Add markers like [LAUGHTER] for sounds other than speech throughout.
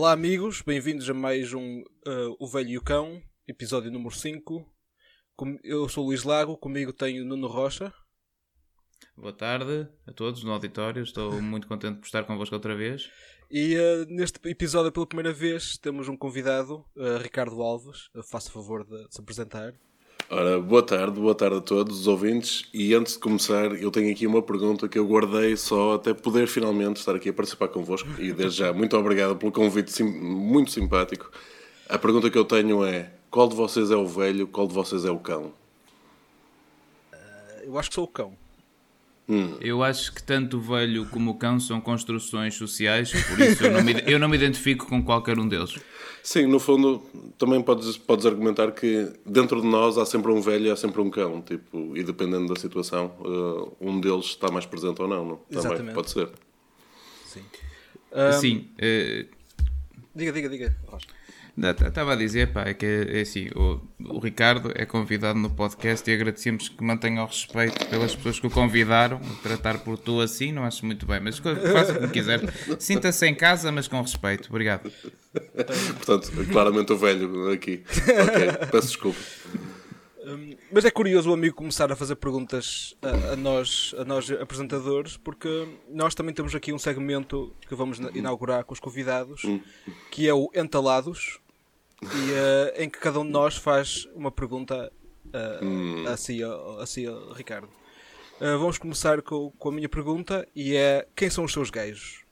Olá amigos, bem-vindos a mais um uh, O Velho e o Cão, episódio número 5. Com- Eu sou o Luís Lago, comigo tenho o Nuno Rocha. Boa tarde a todos no auditório. Estou muito contente por estar convosco outra vez. E uh, neste episódio, pela primeira vez, temos um convidado, uh, Ricardo Alves. Uh, faça favor de se apresentar. Ora, boa tarde, boa tarde a todos os ouvintes. E antes de começar, eu tenho aqui uma pergunta que eu guardei só até poder finalmente estar aqui a participar convosco. E desde já, muito obrigado pelo convite sim- muito simpático. A pergunta que eu tenho é: qual de vocês é o velho, qual de vocês é o cão? Eu acho que sou o cão. Eu acho que tanto o velho como o cão são construções sociais, por isso eu não me, eu não me identifico com qualquer um deles. Sim, no fundo, também podes, podes argumentar que dentro de nós há sempre um velho e há sempre um cão. Tipo, e dependendo da situação, eh, um deles está mais presente ou não. não? Também Exatamente. pode ser. Sim. Sim, eh, Diga, diga, diga. Rocha. Estava a dizer, pá, é que é assim, o, o Ricardo é convidado no podcast e agradecemos que mantenha o respeito pelas pessoas que o convidaram. Tratar por tu assim, não acho muito bem, mas faça como quiser. Sinta-se em casa, mas com respeito. Obrigado. Portanto, claramente o velho aqui. Ok, peço desculpa. Mas é curioso o amigo começar a fazer perguntas a, a nós, a nós apresentadores, porque nós também temos aqui um segmento que vamos na- inaugurar com os convidados, que é o Entalados, e, eh, em que cada um de nós faz uma pergunta uh, a, si, a, a si, Ricardo. Eh, vamos começar com, com a minha pergunta, e é quem são os seus gajos?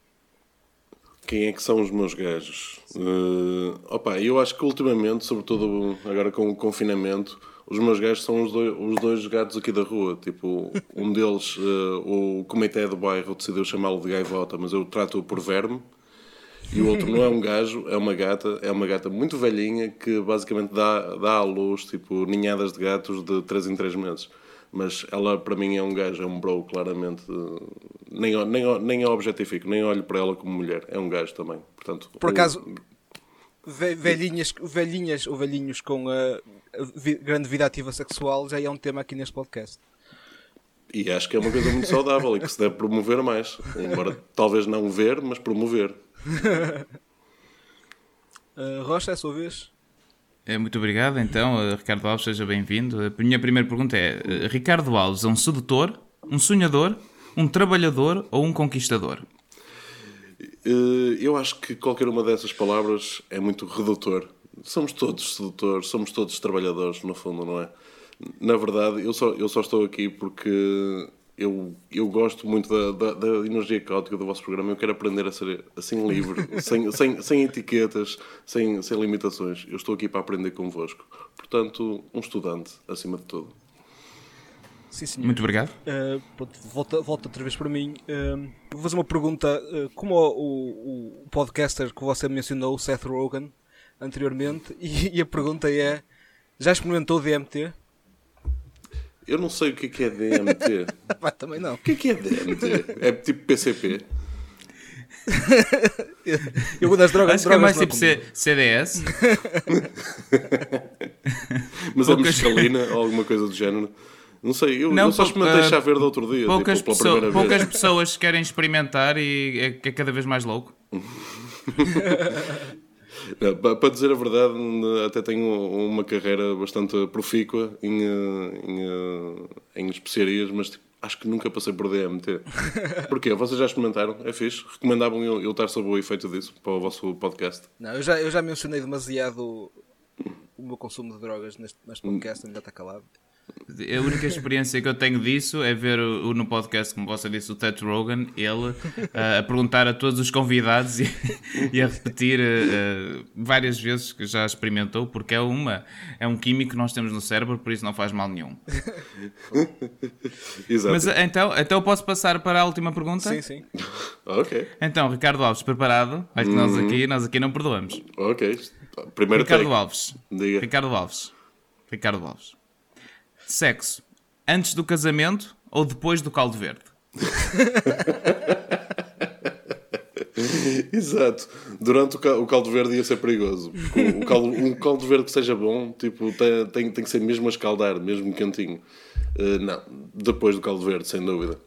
Quem é que são os meus gajos? Eh, opa, eu acho que ultimamente, sobretudo agora com o confinamento, os meus gajos são os dois, os dois gatos aqui da rua. Tipo, [LAUGHS] um deles, eh, o comitê do bairro decidiu chamá-lo de gaivota, mas eu trato-o por verme. E o outro não é um gajo, é uma gata, é uma gata muito velhinha que basicamente dá, dá à luz, tipo, ninhadas de gatos de 3 em 3 meses. Mas ela, para mim, é um gajo, é um bro, claramente. Nem, nem, nem a objetifico, nem olho para ela como mulher. É um gajo também. Portanto, Por acaso, ve- velhinhas, velhinhas ou velhinhos com vi- grande vida ativa sexual já é um tema aqui neste podcast. E acho que é uma coisa muito saudável e que se deve promover mais. Embora talvez não ver, mas promover. [LAUGHS] Eh, Rocha, é a sua vez? É, Muito obrigado, então, eh, Ricardo Alves, seja bem-vindo. A minha primeira pergunta é: eh, Ricardo Alves é um sedutor, um sonhador, um trabalhador ou um conquistador? Eh, Eu acho que qualquer uma dessas palavras é muito redutor. Somos todos sedutores, somos todos trabalhadores, no fundo, não é? Na verdade, eu só, eu só estou aqui porque eu, eu gosto muito da, da, da energia caótica do vosso programa. Eu quero aprender a ser assim livre, [LAUGHS] sem, sem, sem etiquetas, sem, sem limitações. Eu estou aqui para aprender convosco. Portanto, um estudante, acima de tudo. Sim, senhor. Muito obrigado. Uh, pronto, volta, volta outra vez para mim. Um, vou fazer uma pergunta. uh, como o, o- o podcaster que você mencionou, o Seth Rogen, anteriormente, [LAUGHS] e, e a pergunta é: já experimentou DMT? Eu não sei o que é é DMT. [LAUGHS] Pá, também não. O que é que é DMT? É tipo PCP? [LAUGHS] Eu vou das drogas. Acho que é mais tipo comigo. C- CDS. [LAUGHS] Mas é Poucas- mescalina ou alguma coisa do género. Não sei, eu, Não, eu só experimentei ah, chá verde outro dia, Poucas, tipo, pela pessoa- primeira poucas vez. pessoas querem experimentar e é, é cada vez mais louco. Pa- Para dizer a verdade, até tenho uma carreira bastante profícua em, eh, em, eh, em especiarias, mas tipo, acho que nunca passei por DMT. [LAUGHS] Porquê? Vocês já experimentaram? É fixe? Recomendavam eu, eu estar sob o efeito disso para o vosso podcast? Não, eu já, eu já mencionei demasiado o meu consumo de drogas neste, neste podcast, ainda está calado. A única experiência que eu tenho disso é ver o, o- no podcast, como você disse, o Ted Rogan, ele ah, a perguntar a todos os convidados e, [LAUGHS] e a repetir ah, várias vezes que já experimentou, porque é, uma, é um químico que nós temos no cérebro, por isso não faz mal nenhum. [LAUGHS] Exato. Mas então, então eu posso passar para a última pergunta? Sim, sim. Ok, Então, Ricardo Alves, preparado? Olha que nós aqui, nós aqui não perdoamos. ok. Primeiro Ricardo take. Alves. Diga. Ricardo Alves. Ricardo Alves. Sexo. Antes do casamento ou depois do caldo verde? [LAUGHS] Exato. Durante o, ca- o caldo verde ia ser perigoso. O, caldo, um caldo verde que seja bom, tipo, tem, tem, tem que ser mesmo a escaldar, mesmo quentinho. Eh, não, depois do caldo verde, sem dúvida.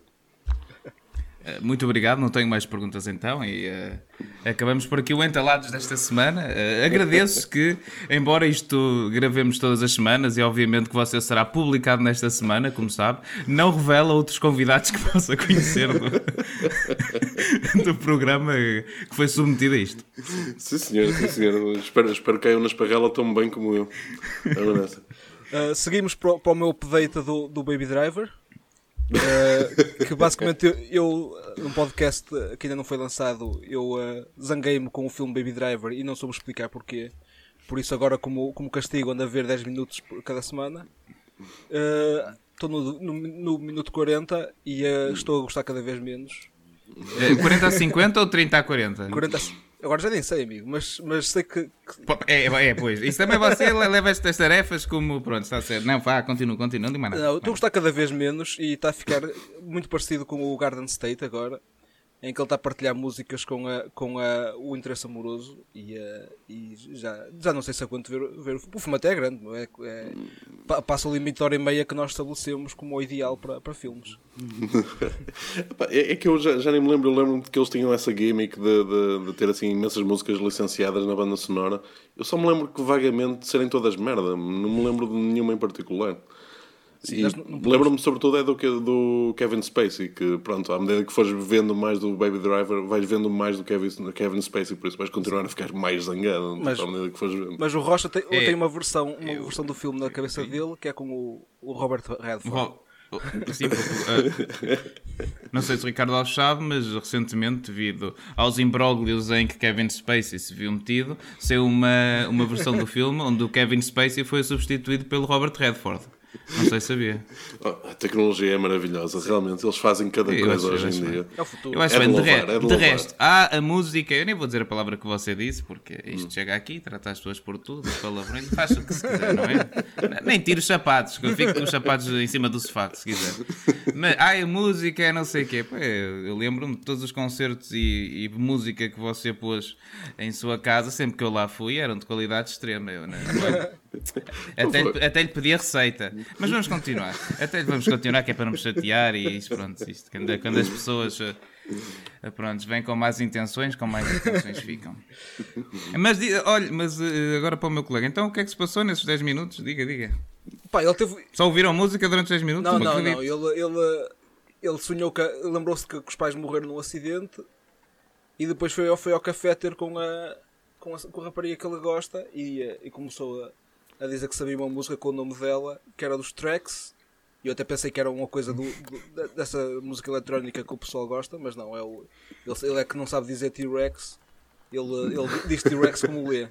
Eh, muito obrigado, não tenho mais perguntas então e uh, acabamos por aqui o Entalados desta semana. Uh, agradeço que, embora isto gravemos todas as semanas e obviamente que você será publicado nesta semana, como sabe, não revela outros convidados que possa conhecer do, [LAUGHS] do programa que foi submetido a isto. Sim senhor, sim senhor. espero, espero que caiam na esparrela tão bem como eu. Uh, seguimos para, para o meu update do, do Baby Driver. Uh, que basicamente eu, eu, num podcast que ainda não foi lançado, eu uh, zanguei-me com o filme Baby Driver e não soube explicar porquê. Por isso, agora, como, como castigo, ando a ver 10 minutos por cada semana. Estou uh, no, no, no, minuto 40 e estou a gostar cada vez menos. 40 a 50 ou 30 a 40? 40 a Agora já nem sei, amigo, mas, mas sei que. É, é, pois. Isso também você [LAUGHS] leva estas tarefas como. Pronto, está certo. Não, vá, continua, continua, não mais nada. Não, estou a gostar cada vez menos e está a ficar muito parecido com o Garden State agora em que ele está a partilhar músicas com, a, com a, o interesse amoroso e, uh, e já, já não sei se aguento ver, ver o filme até é grande, é? é passa o limite de hora e meia que nós estabelecemos como o ideal para, para filmes. [LAUGHS] é, é, que eu já, já nem me lembro, eu lembro que eles tinham essa gimmick de, de, de, ter assim imensas músicas licenciadas na banda sonora. Eu só me lembro que vagamente serem todas merda, não me lembro de nenhuma em particular. Lembro-me sobretudo é do, do Kevin Spacey, que pronto, à medida que fores vendo mais do Baby Driver, vais vendo mais do Kevin, Kevin Spacey, por isso vais continuar a ficar mais zangado mas, à medida que fores vendo. Mas o Rocha tem, é, tem uma, versão, uma eu, versão do filme na cabeça dele que é com o, o Robert Redford. Sim, porque, uh, [LAUGHS] não sei se o Ricardo Alves sabe, mas recentemente, devido aos imbróglios em que Kevin Spacey se viu metido, saiu uma, uma versão do filme onde o Kevin Spacey foi substituído pelo Robert Redford. Não sei sabia. [LAUGHS] Oh, a tecnologia é maravilhosa, realmente. Eles fazem cada eu coisa hoje em dia. É o futuro. Eu acho é bem. De, louvar, de, é de, de resto, há a música. Eu nem vou dizer a palavra que você disse, porque isto hum. chega aqui, trata as pessoas por tudo, palavrões, faz o que se quiser, não é? [LAUGHS] Nem tira os sapatos, que eu fico com os sapatos em cima do sofá, se quiser. Mas há a música, é não sei o quê. Pô, eu lembro-me de todos os concertos e, e, música que você pôs em sua casa, sempre que eu lá fui, eram de qualidade extrema. Eu, né? [LAUGHS] até, até lhe pedi a receita. Mas vamos continuar. Até vamos continuar, que é para não me chatear e isso, pronto. Isto, quando, quando as pessoas uh, pronto, vêm com más intenções, com mais intenções ficam. Mas olha, mas uh, agora para o meu colega, então o que é que se passou nesses 10 minutos? Diga, diga. Pá, ele teve... Só ouviram música durante 10 minutos? Não, não, não. Ele, ele, ele sonhou que. Lembrou-se que, que os pais morreram num acidente e depois foi, foi ao café ter com a, com a, com a rapariga que ele gosta e, e começou a a dizer que sabia uma música com o nome dela, que era dos Tracks. E eu até pensei que era uma coisa do, do, dessa música eletrónica que o pessoal gosta, mas não, é o, ele, ele é que não sabe dizer T-Rex. Ele, ele diz T-Rex como lê.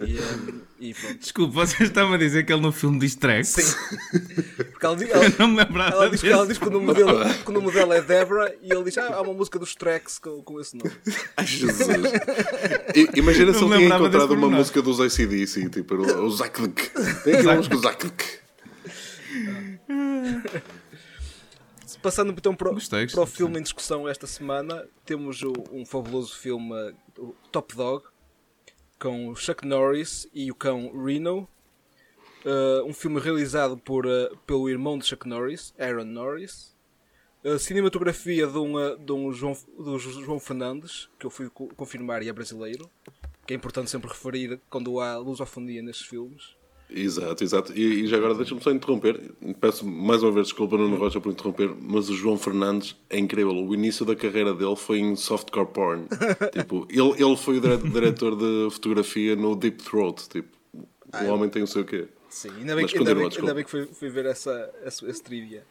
E, um, e Desculpe, vocês estavam a dizer que ele no filme diz Trex? Sim. Porque ela, ela, não me lembrava ela, diz, ela diz que o, nome dele, que o nome dela é Debra e ele diz: Ah, há uma música dos Trex com, com esse nome. Ai, Jesus. Imagina se ele tinha encontrado uma música dos ACDC, tipo o [LAUGHS] Zaklik. Tem aqui uma música do Zaklik. Passando então para, gostei, para o filme em discussão esta semana, temos um fabuloso filme, Top Dog, com Chuck Norris e o cão Reno. Uh, um filme realizado por, uh, pelo irmão de Chuck Norris, Aaron Norris. A cinematografia de um, uh, de um João, do João Fernandes, que eu fui confirmar e é brasileiro. Que é importante sempre referir quando há fundia nestes filmes. Exato, exato. E, e já agora deixa-me só interromper. Peço mais uma vez desculpa, Nuno Rocha, por interromper, mas o João Fernandes é incrível. O início da carreira dele foi em softcore porn. [LAUGHS] tipo, ele, ele foi o diretor de fotografia no Deep Throat. Tipo, ah, o homem tem o seu quê. Sim, ainda bem, mas ainda bem, ainda bem que fui, fui ver essa, essa, esse trivia.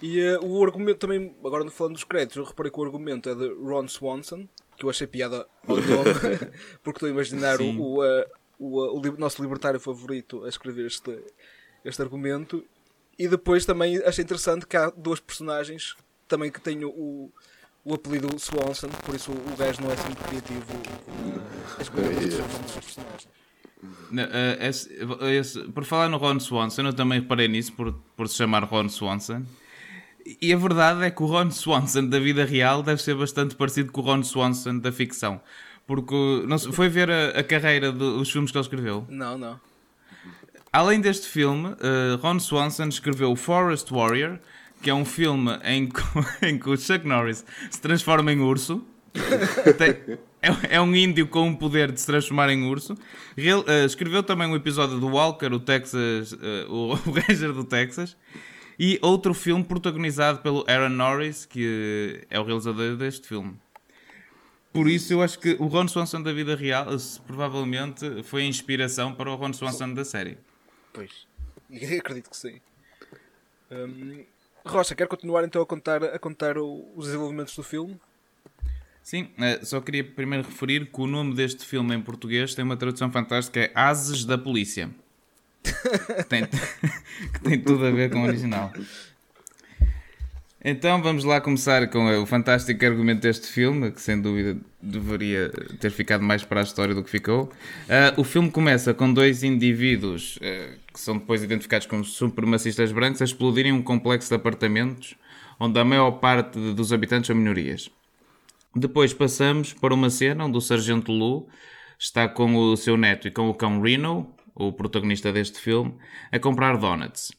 E uh, o argumento também, agora falando dos créditos, eu reparei que o argumento é de Ron Swanson, que eu achei piada ao nome, [LAUGHS] [LAUGHS] porque estou a imaginar Sim. o, o uh, o, o, nosso libertário favorito a escrever este, este argumento. E depois também achei interessante que há duas personagens também que têm o, o apelido Swanson, por isso o gajo não é assim muito criativo a escrever os personagens. Não, uh, esse, esse, por falar no Ron Swanson, eu também reparei nisso por, por se chamar Ron Swanson. E a verdade é que o Ron Swanson da vida real deve ser bastante parecido com o Ron Swanson da ficção. Porque não foi ver a, a carreira dos filmes que ele escreveu? Não, não. Além deste filme, uh, Ron Swanson escreveu Forest Warrior, que é um filme em que, [LAUGHS] em que o Chuck Norris se transforma em urso. Tem, é, é, um índio com o poder de se transformar em urso. Real, uh, escreveu também um episódio do Walker, o Texas, uh, o, [LAUGHS] o Ranger do Texas. E outro filme protagonizado pelo Aaron Norris, que é o realizador deste filme. Por isso eu acho que o Ron Swanson da vida real provavelmente foi a inspiração para o Ron Swanson da série. Pois, [LAUGHS] acredito que sim. Um, Rocha, quer continuar então a contar, a contar os desenvolvimentos do filme? Sim, eh, só queria primeiro referir que o nome deste filme em português tem uma tradução fantástica, é Ases da Polícia. [LAUGHS] que, tem, [LAUGHS] que tem tudo a ver com o original. Então vamos lá começar com o fantástico argumento deste filme, que sem dúvida deveria ter ficado mais para a história do que ficou. Uh, o filme começa com dois indivíduos uh, que são depois identificados como supremacistas brancos a explodirem um complexo de apartamentos onde a maior parte dos habitantes são minorias. Depois passamos para uma cena onde o Sargento Lu está com o seu neto e com o cão Reno, o protagonista deste filme, a comprar donuts.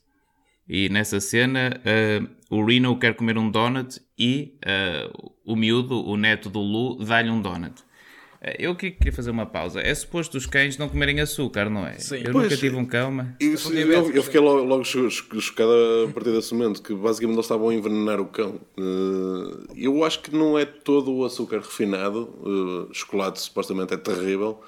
E nessa cena, uh, o Reno quer comer um donut e uh, o miúdo, o neto do Lu, dá-lhe um donut. Uh, eu queria fazer uma pausa. É suposto os cães não comerem açúcar, não é? Sim. Eu pois, nunca tive um cão, mas... Isso, eu, eu, fiquei logo, logo chocado a partir desse momento, que basicamente eles estavam a envenenar o cão. eu acho que não é todo o açúcar refinado. chocolate supostamente é terrível.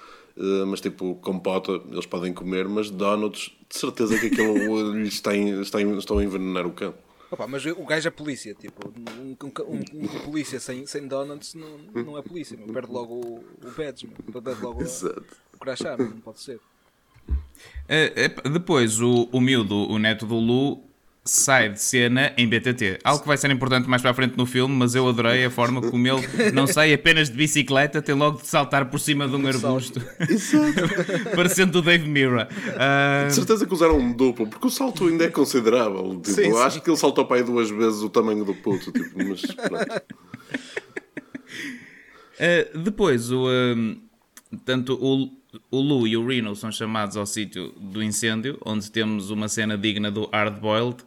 mas tipo, compota eles podem comer, mas donuts de certeza que aquilo lhes está, está, estão a envenenar o cão. Opa, mas o gajo é polícia, tipo, um, um, um, um polícia sem, sem donuts não, não é polícia, meu. perde logo o, o badge, meu. perde logo [LAUGHS] Exato. o crachá, não pode ser. É, é, depois, o, o miúdo, o neto do Lu, sai de cena em BTT. Algo que vai ser importante mais para a frente no filme, mas eu adorei a forma como ele não sai apenas de bicicleta, tem logo de saltar por cima de um arbusto. Exato. [LAUGHS] Parecendo o Dave Mira. Uh... De certeza que usaram um duplo, porque o salto ainda é considerável. Tipo, sim, acho sim. que ele saltou para aí duas vezes o tamanho do puto. Tipo, mas uh, [LAUGHS] depois, o, uh, tanto o o Lu e o Reno são chamados ao sítio do incêndio, onde temos uma cena digna do Hard Boiled,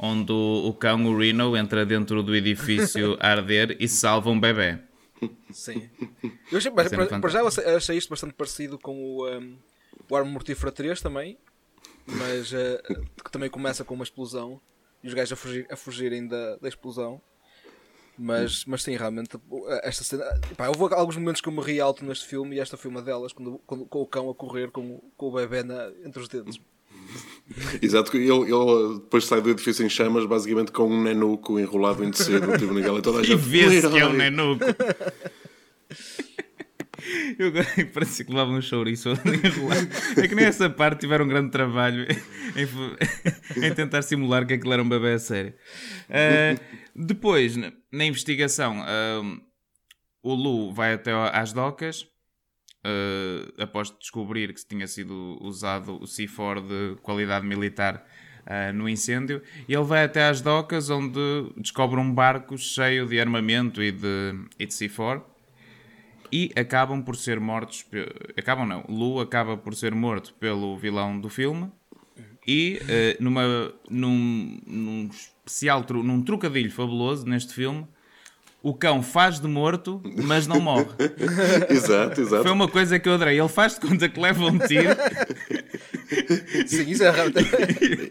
onde o, o cão, o Reno, entra dentro do edifício a [LAUGHS] arder e salva um bebê. Sim. Eu achei, para, para, já eu achei isto bastante parecido com o, um, o Arma Mortífera 3 também, mas uh, que também começa com uma explosão e os gajos a, fugir, a fugirem da, da explosão. Mas, mas sim, realmente, esta cena. Pá, houve alguns momentos que eu me ri alto neste filme e esta foi uma delas, quando, quando, com o cão a correr com, com o bebê na, entre os dedos. [LAUGHS] Exato, ele, ele depois sai do edifício em chamas, basicamente com um nenuco enrolado em tecido, tipo naquela toda a gente. E vê-se que é um nenuco. Eu parece que levava um chouriço enrolado. É que nessa parte tiveram um grande trabalho em, [LAUGHS] em, tentar simular que aquilo era um bebê a sério. Uh, depois, na investigação, uh, o Lu vai até às docas uh, após descobrir que tinha sido usado o C4 de qualidade militar uh, no incêndio. Ele vai até às docas onde descobre um barco cheio de armamento e de, e de C4 e acabam por ser mortos. Acabam não, Lu acaba por ser morto pelo vilão do filme. E uh, numa, num, num especial, num trocadilho fabuloso neste filme, o cão faz de morto, mas não morre. [LAUGHS] exato, exato. Foi uma coisa que eu adorei. Ele faz de conta que leva um tiro. [LAUGHS] Sim, isso é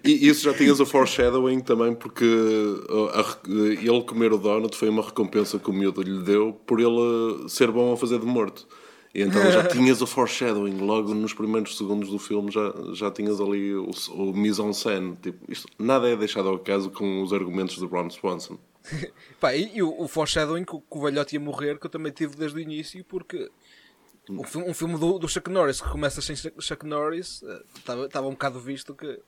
e isso já tinhas o foreshadowing também, porque uh, a, a, ele comer o donut foi uma recompensa que o miúdo lhe deu por ele ser bom a fazer de morto. E então já [LAUGHS] tinhas o foreshadowing, logo nos primeiros segundos do filme já, já tinhas ali o, o mise-en-scène. Tipo, isto, nada é deixado ao caso com os argumentos de Ron Swanson. Pá, e, e, o, o foreshadowing que, que o velhote ia morrer, que eu também tive desde o início, porque um filme, um filme do, do Chuck Norris que começa sem Chuck Norris estava uh, um bocado visto que.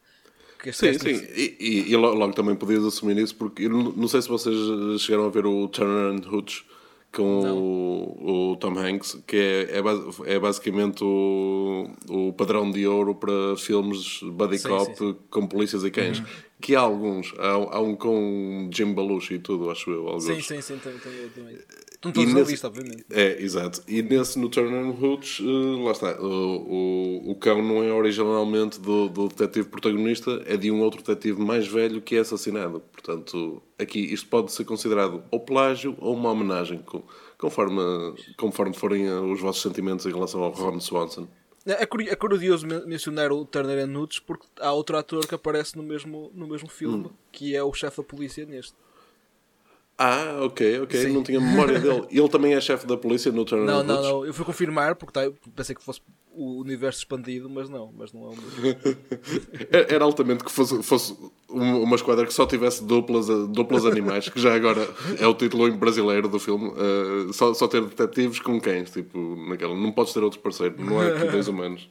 que sim, sim. E, e, e logo, também podias assumir isso, porque eu não, não sei se vocês chegaram a ver o Turner and Hooch com o, o, Tom Hanks, que é, é, é basicamente o, o padrão de ouro para filmes buddy sim, cop sim, sim. com polícias e cães. Uhum. Que há alguns, há, há, um com Jim Belushi e tudo, acho eu. Alguns. Sim, sim, sim, também. também. Estão todos na lista, obviamente. É, exato. E nesse, no Turner and Hooch, uh, lá está. O, o, o cão não é originalmente do, do detetive protagonista, é de um outro detetive mais velho que é assassinado. Portanto, aqui isto pode ser considerado ou plágio ou uma homenagem, conforme, conforme forem uh, os vossos sentimentos em relação ao Ron Swanson. É, é curioso mencionar o Turner and Hooch porque há outro ator que aparece no mesmo, no mesmo filme, hum. que é o chefe da polícia neste. Ah, ok, ok. Sim. Não tinha memória dele. [LAUGHS] Ele também é chefe da polícia no Turner Não, não, não. Eu fui confirmar porque tá, pensei que fosse o universo expandido, mas não, mas não é o mesmo. [LAUGHS] Era altamente que fosse, fosse uma esquadra que só tivesse duplas, duplas animais, que já agora é o título brasileiro do filme. Uh, só, só ter detetives com cães, tipo, naquela. Não podes ter outro parceiro, não é [LAUGHS] aqui dois humanos.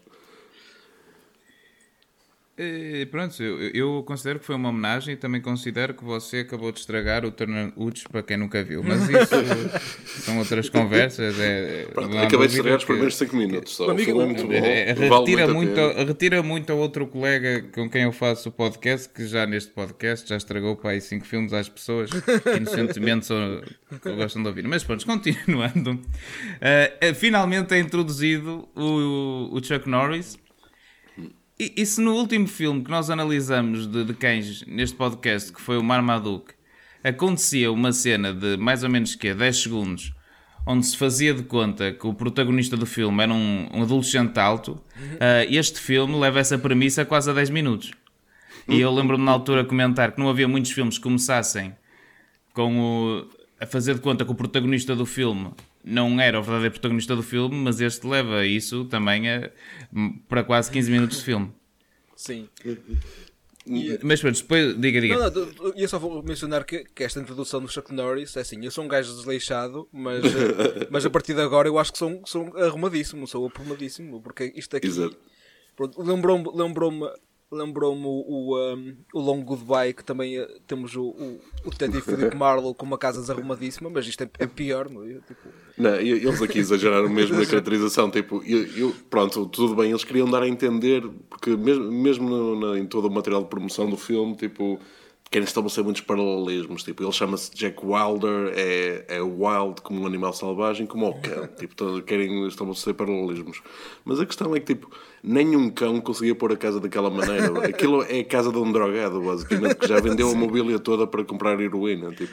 E pronto, eu, eu, considero que foi uma homenagem e também considero que você acabou de estragar o Turner Uts para quem nunca viu. Mas isso [LAUGHS] são outras conversas. É, pronto, acabei de estragar os primeiros 5 minutos só. Amigo, é muito bom. É, retira, muito, retira muito a outro colega com quem eu faço o podcast, que já neste podcast já estragou para aí 5 filmes às pessoas que inocentemente são, que gostam de ouvir. Mas pronto, continuando. Uh, finalmente é introduzido o, o Chuck Norris e, e, se no último filme que nós analisamos de, de cães neste podcast, que foi o Marmaduke, acontecia uma cena de mais ou menos que 10 segundos, onde se fazia de conta que o protagonista do filme era um, um adolescente alto, uh, este filme leva essa premissa quase a 10 minutos. E eu lembro-me na altura comentar que não havia muitos filmes que começassem com o, a fazer de conta que o protagonista do filme não era o verdadeiro protagonista do filme, mas este leva isso também a, para quase 15 minutos de filme. Sim. E, mas pronto, depois, diga, diga. Não, não, eu só vou mencionar que, que, esta introdução do Chuck Norris é assim: eu sou um gajo desleixado, mas, [LAUGHS] mas a partir de agora eu acho que sou, sou arrumadíssimo, sou aprumadíssimo, porque isto aqui lembrou-me lembrou lembrou-me o, o, um, o Long Goodbye, que também uh, temos o, o, o detetive Philip Marlowe com uma casa desarrumadíssima, mas isto é, é pior, não é? Tipo... Não, eles aqui exageraram mesmo na caracterização, tipo, eu, eu, pronto, tudo bem, eles queriam dar a entender, porque mesmo, mesmo em todo o material de promoção do filme, tipo querem estabelecer muitos paralelismos. Tipo, ele chama-se Jack Wilder, é, é wild como um animal selvagem, como o cão. [LAUGHS] tipo, querem estabelecer paralelismos. Mas a questão é que, tipo, nenhum cão conseguia pôr a casa daquela maneira. [LAUGHS] Aquilo é a casa de um drogado, basicamente, que já vendeu a mobília toda para comprar heroína. Tipo,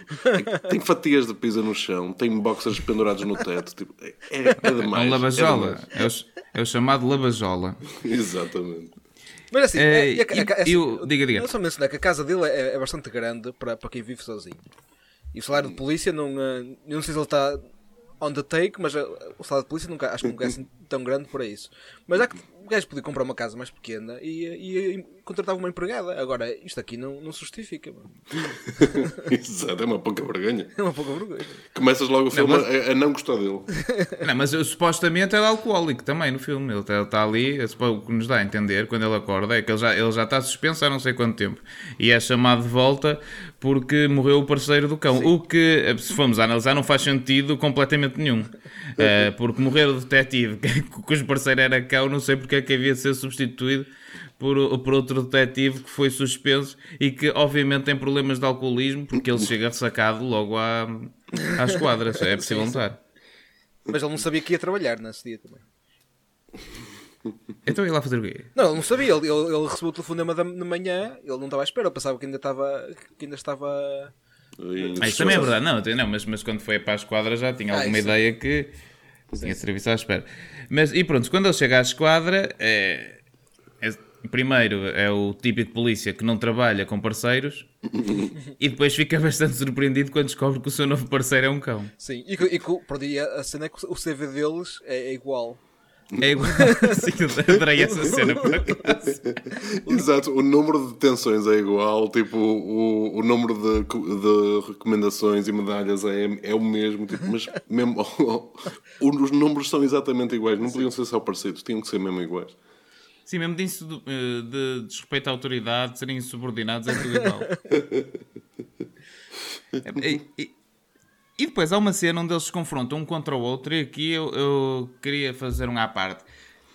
tem fatias de pizza no chão, tem boxers pendurados no teto. Tipo, é, é demais. É um lavajola. É, é, o, é o chamado lavajola. Exatamente. Mas assim, é, é, é, eu, diga, diga. Eu só mencionar que a casa dele é, é, bastante grande para, para quem vive sozinho. E o salário de polícia não. Eh, eu não sei se ele está on the take, mas eh, o salário de polícia nunca, acho que nunca é assim tão grande para isso. Mas há que o gajo podia comprar uma casa mais pequena e, e, e contratava uma empregada. Agora, isto aqui não, não se justifica. [LAUGHS] Exato, é uma pouca vergonha. É uma pouca vergonha. Começas logo o filme não, mas... a, a, não gostar dele. [LAUGHS] Não, mas eu, supostamente é alcoólico também no filme. Ele está, está ali, o que nos dá a entender quando ele acorda é que ele já, ele já está suspenso há não sei quanto tempo e é chamado de volta porque morreu o parceiro do cão. Sim. O que, se formos analisar, não faz sentido completamente nenhum. Uh, [LAUGHS] porque morrer o detetive [LAUGHS] cujo parceiro era cão, não sei porque é que havia de ser substituído por, por outro detetive que foi suspenso e que obviamente tem problemas de alcoolismo porque ele chega ressacado logo à, à esquadra. É [LAUGHS] possível notar. Mas ele não sabia que ia trabalhar nesse dia também. Então ia lá fazer o quê? Não, ele não sabia. Ele, ele, ele recebeu o telefonema da, de manhã, ele não estava à espera, eu pensava que ainda estava. Que ainda estava. Ah, isso também é verdade, não, não mas, mas quando foi para a esquadra já tinha ah, alguma ideia que tinha serviço à espera. Mas e pronto, quando ele chega à esquadra, é, é, primeiro é o típico polícia que não trabalha com parceiros [LAUGHS] e depois fica bastante surpreendido quando descobre que o seu novo parceiro é um cão. Sim, e, e, e a cena é que o CV deles é, é igual. É igual. [LAUGHS] Sim, adorei essa cena por acaso. [LAUGHS] Exato, o número de detenções é igual, tipo, o, o número de, de recomendações e medalhas é, é o mesmo, tipo, mas mesmo, [LAUGHS] os números são exatamente iguais, não podiam ser só parecidos, tinham que ser mesmo iguais. Sim, mesmo disso de, eh, de desrespeito à autoridade, de serem insubordinados, é tudo igual. É, e, e depois há uma cena onde eles se confrontam um contra o outro, e aqui eu, eu queria fazer um à parte.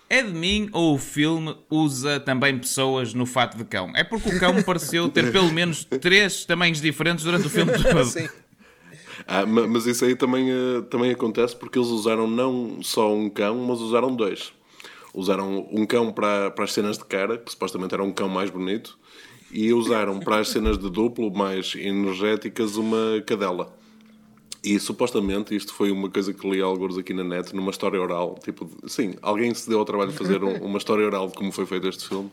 É de mim ou o filme usa também pessoas no fato de cão? É porque o cão pareceu ter pelo menos três tamanhos diferentes durante o filme [LAUGHS] todo. Sim. ah, mas isso aí também, uh, também acontece porque eles usaram não só um cão, mas usaram dois. Usaram um cão para, para as cenas de cara, que supostamente era um cão mais bonito, e usaram para as cenas de duplo mais energéticas uma cadela. E supostamente isto foi uma coisa que li alguns aqui na net, numa história oral. Tipo, sim, alguém se deu ao trabalho de fazer um, [LAUGHS] uma história oral de como foi feito este filme.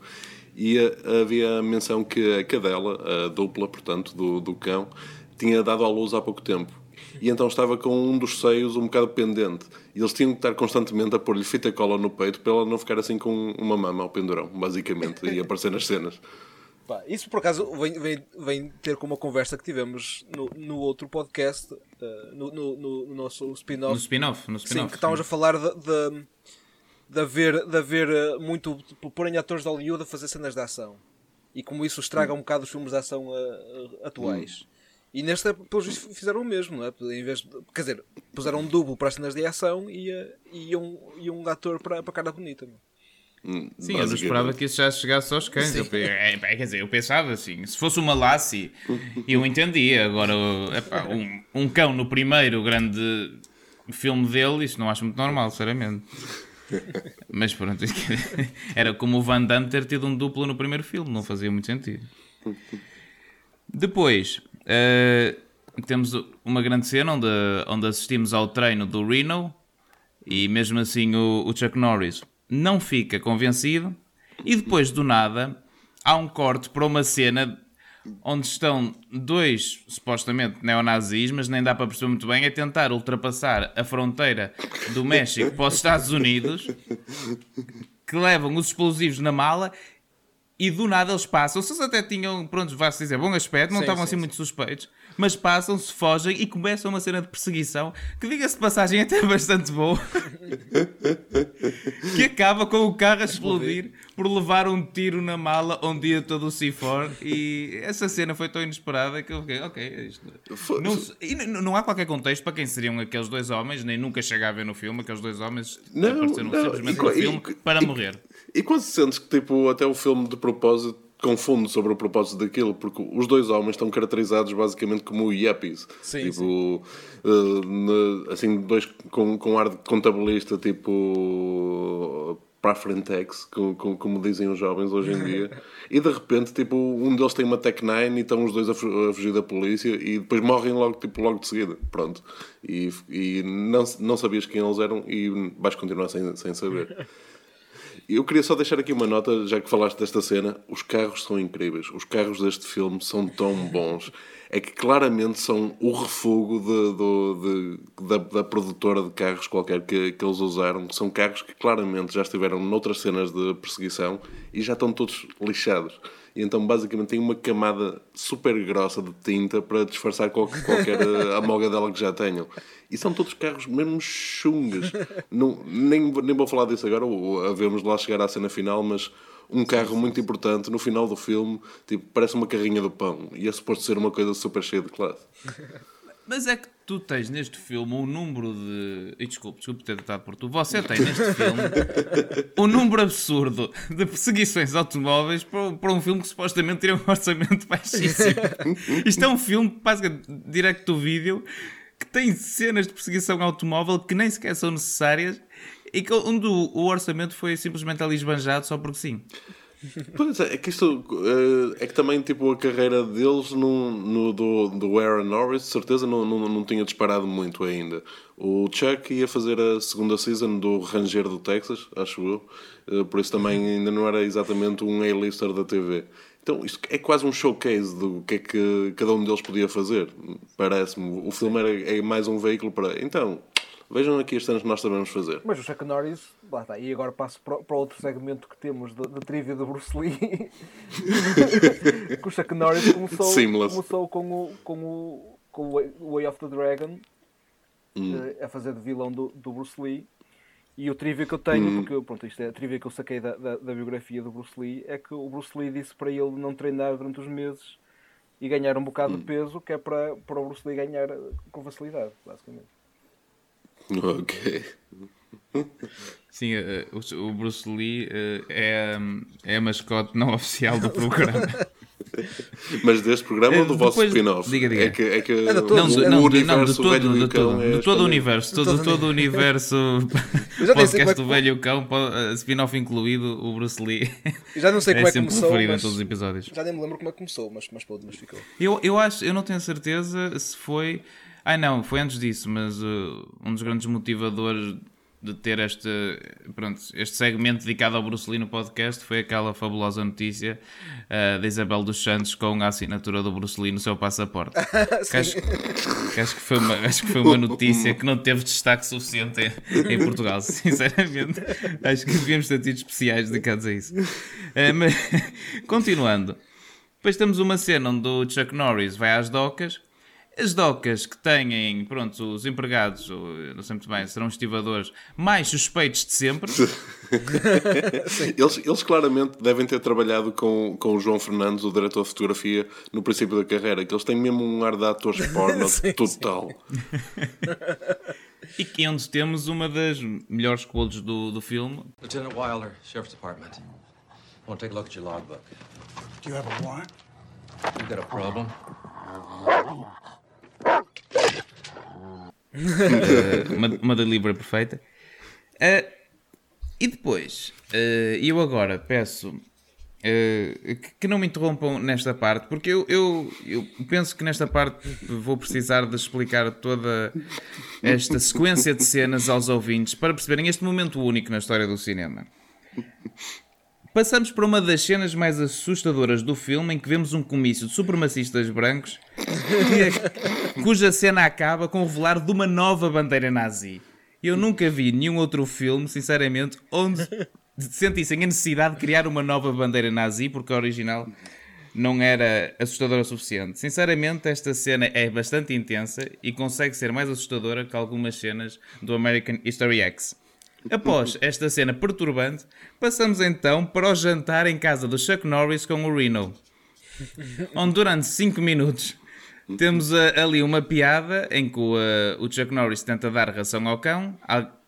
E a, eh, havia a menção que a cadela, a dupla, portanto, do, do cão, tinha dado à luz há pouco tempo. E então estava com um dos seios um bocado pendente. E eles tinham que estar constantemente a pôr-lhe fita cola no peito para ela não ficar assim com uma mama ao pendurão, basicamente, e aparecer nas cenas. Pá, isso por acaso vem, vem, vem, ter com uma conversa que tivemos no, no outro podcast, uh, no, no, no, nosso spin-off. No spin-off, no spin-off. Sim, que estávamos a falar de, de, de, haver, de haver eh, muito. Porem atores de Hollywood a fazer cenas de ação. E como isso estraga hum. um bocado os filmes de ação uh, atuais. Hum. E nesta, pelos vistos, fizeram o mesmo, não é? Em vez de, quer dizer, puseram um duplo para as cenas de ação e, e, um, e um ator para, para a cara bonita. Não? Hum, Sim, eu não esperava que isso já chegasse aos cães. Eu, é, é, quer dizer, eu pensava assim: se fosse uma Lassie, [LAUGHS] eu entendia. Agora, epá, um, um cão no primeiro grande filme dele, isso não acho muito normal, sinceramente. Mas pronto, [LAUGHS] era como o Van Damme ter tido um duplo no primeiro filme, não fazia muito sentido. Depois, uh, temos uma grande cena onde, onde assistimos ao treino do Reno e mesmo assim o, o Chuck Norris não fica convencido e depois do nada há um corte para uma cena onde estão dois supostamente neonazis, mas nem dá para perceber muito bem, a tentar ultrapassar a fronteira do México para os Estados Unidos, que levam os explosivos na mala e do nada eles passam. Se eles até tinham, pronto, vai-se dizer, bom aspecto, não sim, estavam sim, assim sim. muito suspeitos mas passam-se, fogem e começa uma cena de perseguição que, diga-se de passagem, é até bastante boa. [LAUGHS] que acaba com o carro a explodir por levar um tiro na mala onde ia todo o C4 e essa cena foi tão inesperada que eu fiquei, ok, é isto. Não, e não há qualquer contexto para quem seriam aqueles dois homens, nem nunca chega a ver no filme, aqueles dois homens não, apareceram não, simplesmente e, no filme e, para e, morrer. E quando sentes que tipo, até o filme de propósito confundo sobre o propósito daquilo, porque os dois homens estão caracterizados basicamente como yuppies. Sim, tipo, sim. Uh, assim, dois com, com ar de contabilista, tipo para a Frentex, como, como, dizem os jovens hoje em dia, [LAUGHS] e de repente, tipo, um deles tem uma Tech 9 e estão os dois a, fugir da polícia e depois morrem logo, tipo, logo de seguida. Pronto. E, e não, não sabias quem eles eram e vais continuar sem, sem saber. [LAUGHS] Eu queria só deixar aqui uma nota, já que falaste desta cena. Os carros são incríveis. Os carros deste filme são tão [LAUGHS] bons. É que claramente são o refugo de, de, de, da, da, produtora de carros qualquer que, que eles usaram. São carros que claramente já estiveram noutras cenas de perseguição e já estão todos lixados. E então basicamente tem uma camada super grossa de tinta para disfarçar qualquer, qualquer eh, amoga que já tenham. E são todos carros mesmo chungas. Não, nem, nem vou falar disso agora, havemos lá chegar à cena final, mas um carro muito importante no final do filme, tipo, parece uma carrinha do pão. E é suposto ser uma coisa super cheia de classe. Mas é que tu tens neste filme um número de. E desculpe, desculpe ter tratado por tu. Você tem neste filme [LAUGHS] um número absurdo de perseguições automóveis para, para um filme que supostamente teria um orçamento baixíssimo. [LAUGHS] Isto é um filme, basicamente, direct to vídeo, que tem cenas de perseguição automóvel que nem sequer são necessárias e que, onde o, o orçamento foi simplesmente ali esbanjado só porque sim. Pois é, é que isto é, é que também tipo a carreira deles no, no do, do Aaron Norris, de certeza, não, não, não tinha disparado muito ainda. O Chuck ia fazer a segunda season do Ranger do Texas, acho eu, eh, por isso também ainda não era exatamente um A-lister da TV. Então isto é quase um showcase do que é que cada um deles podia fazer, parece-me. O filme era, é mais um veículo para. Então, Vejam aqui as cenas que nós sabemos fazer. Mas o Chuck Norris, lá está, e agora passo para, para outro segmento que temos da, trivia do Bruce Lee. [LAUGHS] que o Chuck Norris começou, começou com, o, com, o, com o Way of the Dragon hum. Eh, a fazer de vilão do, do Bruce Lee. E o trivia que eu tenho, hum. porque pronto, isto é a trivia que eu saquei da, da, da, biografia do Bruce Lee, é que o Bruce Lee disse para ele não treinar durante os meses e ganhar um bocado hum. de peso, que é para, para o Bruce Lee ganhar com facilidade, basicamente. Ok. Sim, uh, o Bruce Lee uh, é, é a mascote não [LAUGHS] oficial do programa. [LAUGHS] Mas deste programa ou do vosso Depois- spin-off? diga, diga. É que, é que É de o, todos. Não, o do, não, do, universo não, de todo, velho de todo, é de todo o universo, todo, todo todo o universo podcast do é que- Velho Cão, spin-off incluído, o Bruce Lee. Eu já não sei é como é que começou, preferido mas... em todos os episódios. Já nem me lembro como é que começou, mas, mas pronto, mas ficou. Eu, eu acho, eu não tenho certeza se foi. Ai não, foi antes disso, mas uh, um dos grandes motivadores de ter este, pronto, este segmento dedicado ao Bruce Lee no podcast foi aquela fabulosa notícia uh, da Isabel dos Santos com a assinatura do Bruce Lee no seu passaporte. [LAUGHS] que, acho, que acho que foi uma, acho que foi uma notícia que não teve destaque suficiente em, em Portugal, [LAUGHS] sinceramente. Acho que devíamos ter tido especiais dedicados a isso. Uh, mas, [LAUGHS] continuando. Depois temos uma cena onde o Chuck Norris vai às docas. As docas que têm, pronto, os empregados, não sei muito bem, serão estivadores mais suspeitos de sempre. [LAUGHS] Eles, eles claramente devem ter trabalhado com, com o João Fernandes, o diretor de fotografia, no princípio da carreira, que eles têm mesmo um ar de atores [LAUGHS] porno Sim, total. E que onde temos uma das melhores quotes do, do filme. Lieutenant Wilder, Sheriff's Department. I want to take a look at your logbook. Do you have a warrant? You got a problem? [LAUGHS] uma, uma delivery perfeita. Ah, e depois, ah, eu agora peço ah, que, que não me interrompam nesta parte, porque eu, eu, eu penso que nesta parte vou precisar de explicar toda esta sequência de cenas aos ouvintes para perceberem este momento único na história do cinema. Passamos para uma das cenas mais assustadoras do filme em que vemos um comício de supremacistas brancos [LAUGHS] cuja cena acaba com o revelar de uma nova bandeira nazi. Eu nunca vi nenhum outro filme, sinceramente, onde sentissem a necessidade de criar uma nova bandeira nazi porque a original não era assustadora o suficiente. Sinceramente, esta cena é bastante intensa e consegue ser mais assustadora que algumas cenas do American History X. Após esta cena perturbante, passamos então para o jantar em casa do Chuck Norris com o Reno, onde durante 5 minutos temos ah, ali uma piada em que o, ah, o Chuck Norris tenta dar ração ao cão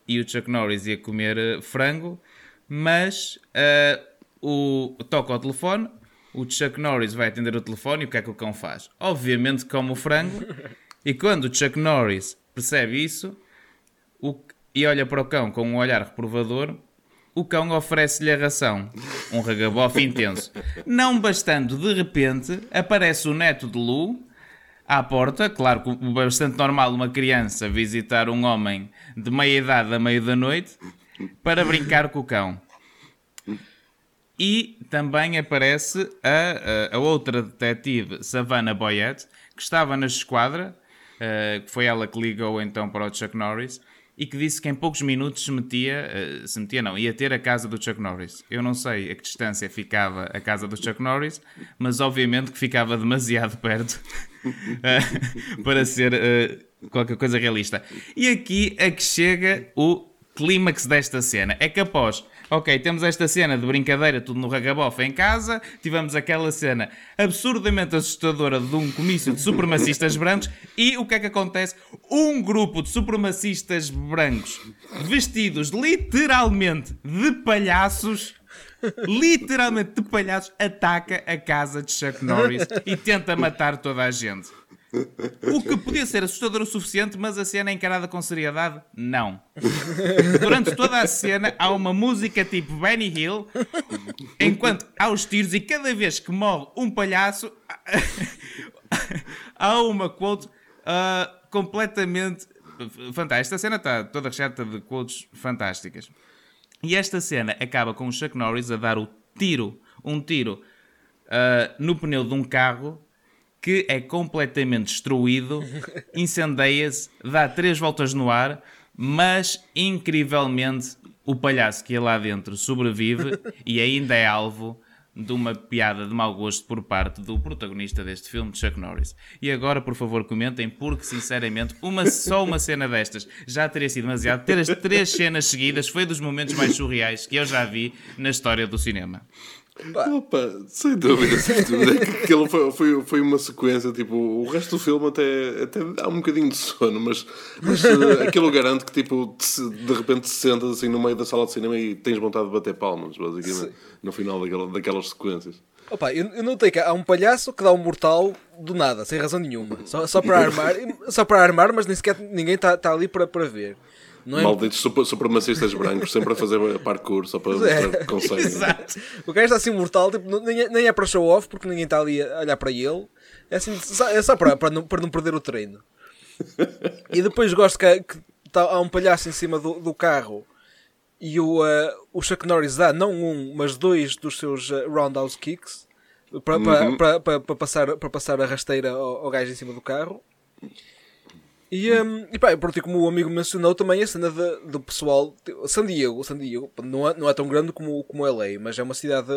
e o Chuck Norris ia comer ah, frango, mas o, toca ao telefone, o Chuck Norris vai atender o telefone e o que é que o cão faz? Obviamente come o frango e quando o Chuck Norris percebe isso, o- e olha para o cão com um olhar reprovador, o cão oferece-lhe a ração. Um ragabofe intenso. Não bastando, de repente, aparece o neto de Lu à porta. Claro que bastante normal uma criança visitar um homem de meia idade a meio da noite para brincar com o cão. E também aparece a, a- a outra detetive, Savannah Boyette, que estava na esquadra, eh, que foi ela que ligou então para o Chuck Norris, e que disse que em poucos minutos se metia, eh, se metia não, ia ter a casa do Chuck Norris. Eu não sei a que distância ficava a casa do Chuck Norris, mas obviamente que ficava demasiado perto [LAUGHS] eh, para ser eh, qualquer coisa realista. E aqui é que chega o clímax desta cena. É que após, ok, temos esta cena de brincadeira, tudo no ragabofa em casa, tivemos aquela cena absurdamente assustadora de um comício de supremacistas brancos, e o que é que acontece? Um grupo de supremacistas brancos vestidos literalmente de palhaços. Literalmente de palhaços, ataca a casa de Chuck Norris e tenta matar toda a gente. O que podia ser assustador o suficiente, mas a cena encarada com seriedade? Não. Durante toda a cena há uma música tipo Benny Hill, enquanto há os tiros e cada vez que morre um palhaço, [LAUGHS] há uma quote ah, completamente fantástica. Esta cena está toda recheada de quotes fantásticas. E esta cena acaba com o Chuck Norris a dar o tiro, um tiro ah, no pneu de um carro que é completamente destruído, [LAUGHS] incendeia-se, dá três voltas no ar, mas incrivelmente o palhaço que é lá dentro sobrevive [LAUGHS] e ainda é alvo de uma piada de mau gosto por parte do protagonista deste filme, Chuck Norris. E agora, por favor, comentem, porque sinceramente, uma, [LAUGHS] só uma cena destas já teria sido demasiado. Ter as três cenas seguidas foi dos momentos mais surreais que eu já vi na história do cinema. Opa, sem dúvida. sem [LAUGHS] dúvida. É aquilo foi, foi, foi uma sequência, tipo, o resto do filme até, até dá um bocadinho de sono, mas, mas eh, aquilo garante que, tipo, de repente te sentas assim no meio da sala de cinema e tens vontade de bater palmas, basicamente, no final daquela, daquelas sequências. Opa, eu, eu notei que há um palhaço que dá um mortal do nada, sem razão nenhuma. Só, só para [LAUGHS] armar, só para armar, mas nem sequer ninguém está tá ali para, para ver. É? Malditos super, supremacistas brancos, sempre a fazer parkour só para É. mostrar que conseguem. Exato. O gajo está assim mortal, tipo, nem, é, nem é para show off, porque ninguém está ali a olhar para ele. É, assim, só, é só para, para, não, para não perder o treino. E depois gosto que, que tá, há um palhaço em cima do, do carro e o, eh, o Chuck Norris dá não um, mas dois dos seus eh, roundhouse kicks para, para passar, passar a rasteira ao, ao gajo em cima do carro. E, um, e pá, pronto, e como o amigo mencionou também a cena de- do pessoal. San Diego, San Diego não, é, não é tão grande como, como LA, mas é uma cidade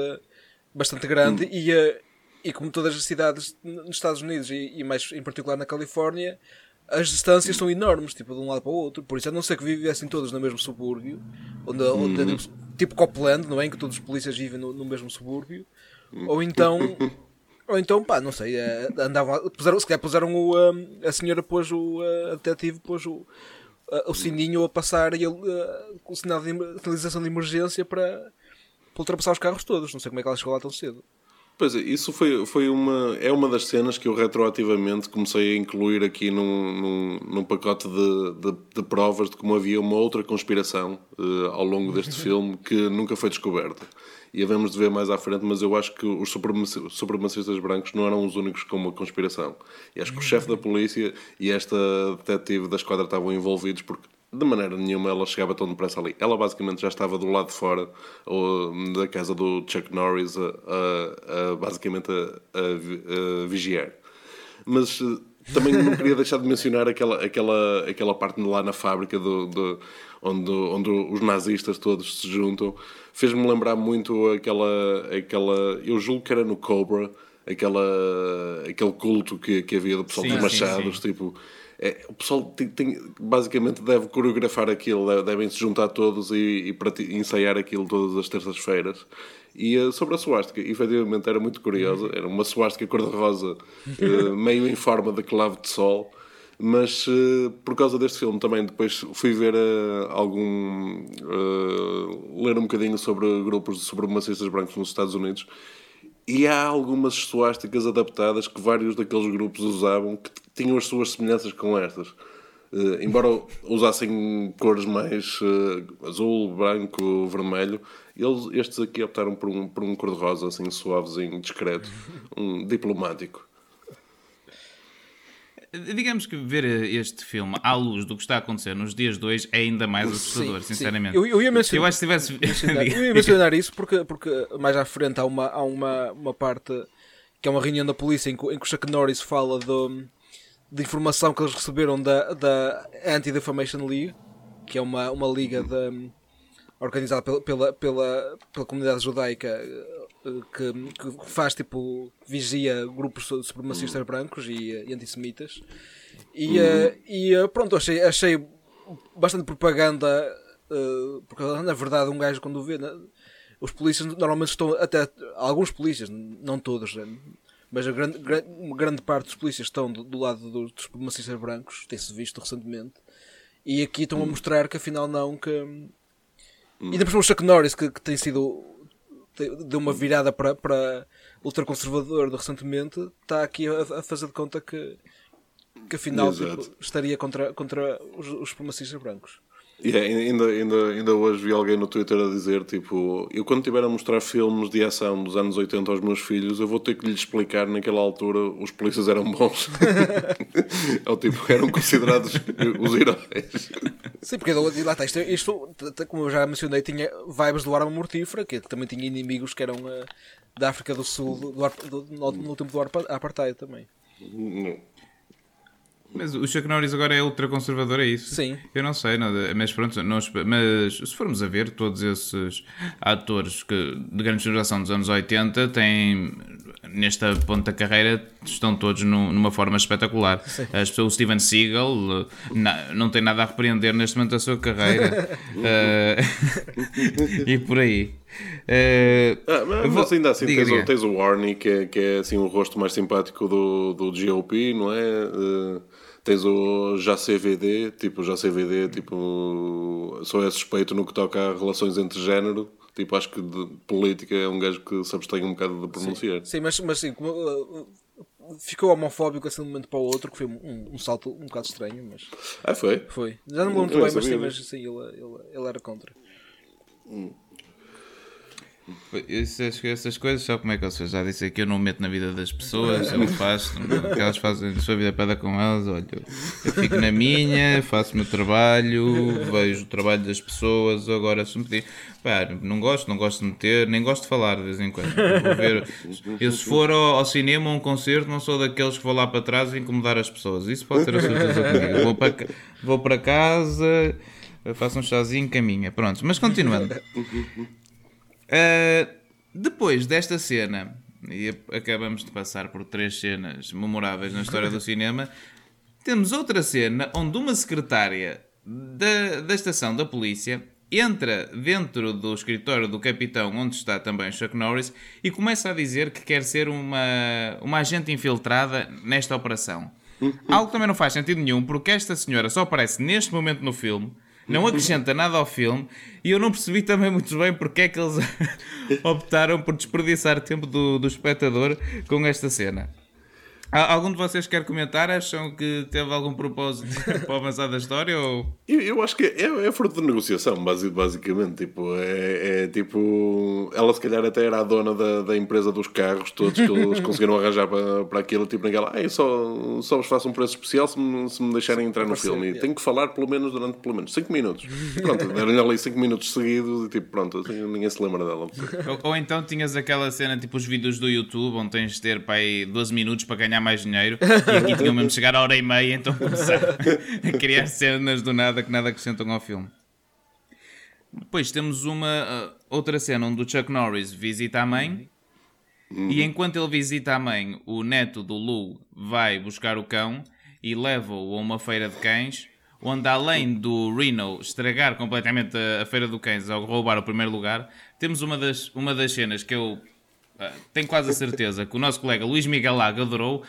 bastante grande e, eh, e como todas as cidades nos Estados Unidos e, e mais em particular na Califórnia, as distâncias são enormes, tipo de um lado para o outro. Por isso, a não ser que vivessem todos no mesmo subúrbio, onde, onde tipo, tipo Copland, não é? Em que todos os polícias vivem no, no mesmo subúrbio, ou então. [LAUGHS] Ou então, pá, não sei, eh, andavam, puseram, se calhar puseram o, eh, a senhora pôs o, eh, a detetive pôs o, eh, o sininho a passar e com o sinal de sinalização de emergência para, para ultrapassar os carros todos. Não sei como é que ela chegou lá tão cedo. Pois é, isso foi, foi uma, é uma das cenas que eu retroativamente comecei a incluir aqui num, num, num pacote de, de, de provas de como havia uma outra conspiração eh, ao longo deste filme que nunca foi descoberta. E havemos de ver mais à frente, mas eu acho que os supremaci- supremacistas brancos não eram os únicos com uma conspiração. E acho que o chefe da polícia e esta detetive da esquadra estavam envolvidos porque de maneira nenhuma ela chegava tão depressa ali. Ela basicamente já estava do lado de fora ou, da casa do Chuck Norris, a, a- a- basicamente a, a vi- a vigiar. Mas eh, também não [LAUGHS] queria deixar de mencionar aquela, aquela, aquela parte lá na fábrica do, do- onde, onde os nazistas todos se juntam. Fez-me lembrar muito aquela, aquela. Eu julgo que era no Cobra, aquela, aquele culto que, que havia do pessoal Sim, dos sim, machados. sim. Tipo, é, o pessoal tem, tem- basicamente deve coreografar aquilo, deve- devem se juntar todos e, e ensaiar aquilo todas as terças-feiras. E eh, sobre a suástica, efetivamente era muito curiosa, era uma suástica cor-de-rosa, eh, meio em forma de clave de sol. Mas eh, por causa deste filme também depois fui ver algum. eh, ler um bocadinho sobre grupos de supremacistas brancos nos Estados Unidos e há algumas suásticas adaptadas que vários daqueles grupos usavam que tinham as suas semelhanças com estas. Eh, embora usassem cores mais eh, azul, branco, vermelho, eles, estes aqui optaram por um, por um cor-de-rosa assim suavezinho, discreto, um diplomático. Digamos que ver este filme à luz do que está a acontecer nos dias 2 é ainda mais assustador, Sim, sim. sinceramente. Eu, eu ia mencionar, Eu acho que se tivesse. mencionar- [LAUGHS] eu ia mencionar isso porque, porque mais à frente há uma, há uma, uma parte que é uma reunião da polícia em que, em que o Chuck Norris fala do, de informação que eles receberam da, da Anti-Defamation League, que é uma, uma liga de, organizada pela, pela, pela, pela comunidade judaica eh, que, que faz tipo vigia grupos de supremacistas brancos e, eh, e antissemitas. E, eh, e eh, pronto achei, achei bastante propaganda porque na verdade um gajo quando vê né, os polícias normalmente estão até alguns polícias não todos né, mas a grande, gra- uma grande parte dos polícias estão do, do lado dos, dos supremacistas brancos tem-se visto recentemente. E aqui estão a mostrar que afinal não que e ainda por cima o Chuck Norris que, que tem sido deu uma virada para, para ultraconservador de recentemente está aqui a, a fazer de conta que que afinal tipo, estaria contra, contra os, os supremacistas brancos E é, ainda, ainda, ainda hoje vi alguém no Twitter a dizer: tipo, eu quando estiver a mostrar filmes de ação dos anos 80 aos meus filhos, eu vou ter que lhes explicar naquela altura os polícias eram bons. [LAUGHS] Ou tipo, eram considerados os heróis. Sim, porque lá está, isto, isto, como eu já mencionei, tinha vibes do Arma Mortífera, que também tinha inimigos que eram eh, da África do Sul do, do, do- no, no tempo do Apartheid também. Mas o Chuck Norris agora é ultraconservador, é isso? Sim. Eu não sei, nada, mas pronto, nós, mas se formos a ver, todos esses atores que, de grande geração dos anos 80 têm, nesta ponta da carreira, estão todos nu- numa forma espetacular. As pessoas, o Steven Seagal na- não tem nada a repreender neste momento da sua carreira. [LAUGHS] Eh, [LAUGHS] e por aí. Eh, Ah, mas vou- ainda assim diga, tens, o- diga. tens o Warney, que é, que é assim o rosto mais simpático do, do GOP, não é? Eh, tens o JCVD, tipo JCVD, tipo só é suspeito no que toca a relações entre género, Tipo, acho que de política é um gajo que se abstém um bocado de pronunciar. Sim, mas, mas sim, como, uh, ficou homofóbico assim de um momento para o outro, que foi um, um salto um bocado estranho, mas Ah, foi? foi. Já não me lembro bem, mas sim, mas sim, ele, ele, ele era contra. Essas, essas coisas, só como é que eu já disse aqui, eu não me meto na vida das pessoas, eu faço [LAUGHS] o que elas fazem na sua vida para dar com elas, olha, eu fico na minha, faço o meu trabalho, vejo o trabalho das pessoas, agora se me pedir, pá, não gosto, não gosto de meter, nem gosto de falar de vez em quando. Vou ver, eu se for ao, ao cinema ou a um concerto, não sou daqueles que vou lá para trás e incomodar as pessoas, isso pode ter a certeza comigo. Eu Vou para, vou para casa, faço um chazinho, caminha, pronto, mas continuando. Uh, depois desta cena, e acabamos de passar por três cenas memoráveis na história do cinema, temos outra cena onde uma secretária da, da estação da polícia entra dentro do escritório do capitão, onde está também Chuck Norris, e começa a dizer que quer ser uma, uma agente infiltrada nesta operação. Algo que também não faz sentido nenhum, porque esta senhora só aparece neste momento no filme, não acrescenta nada ao filme, e eu não percebi também muito bem porque é que eles [LAUGHS] optaram por desperdiçar tempo do, do espectador com esta cena. Algum de vocês quer comentar? Acham que teve algum propósito [LAUGHS] para avançar da história? Ou... Eu, eu acho que é, é fruto de negociação, basi- basicamente. Tipo, é, é tipo. Ela se calhar até era a dona da, da empresa dos carros, todos que eles [LAUGHS] conseguiram arranjar para, para aquilo. Tipo, naquela. Ah, eu só, só vos faço um preço especial se me, se me deixarem entrar no filme. E tenho que falar pelo menos durante pelo menos 5 minutos. Pronto, deram-lhe ali 5 minutos seguidos e tipo, pronto, ninguém se lembra dela. Ou, ou então tinhas aquela cena tipo os vídeos do YouTube onde tens de ter para aí 12 minutos para ganhar mais dinheiro e aqui tinham mesmo de chegar à hora e meia então começar a criar cenas do nada que nada acrescentam ao filme. Depois temos uma ah, outra cena onde o Chuck Norris visita a mãe e enquanto ele visita a mãe, o neto do Lou vai buscar o cão e leva-o a uma feira de cães onde além do Reno estragar completamente a, a feira do cães ao roubar o primeiro lugar, temos uma das, uma das cenas que eu tenho quase a certeza que o nosso colega Luís Miguel Lago adorou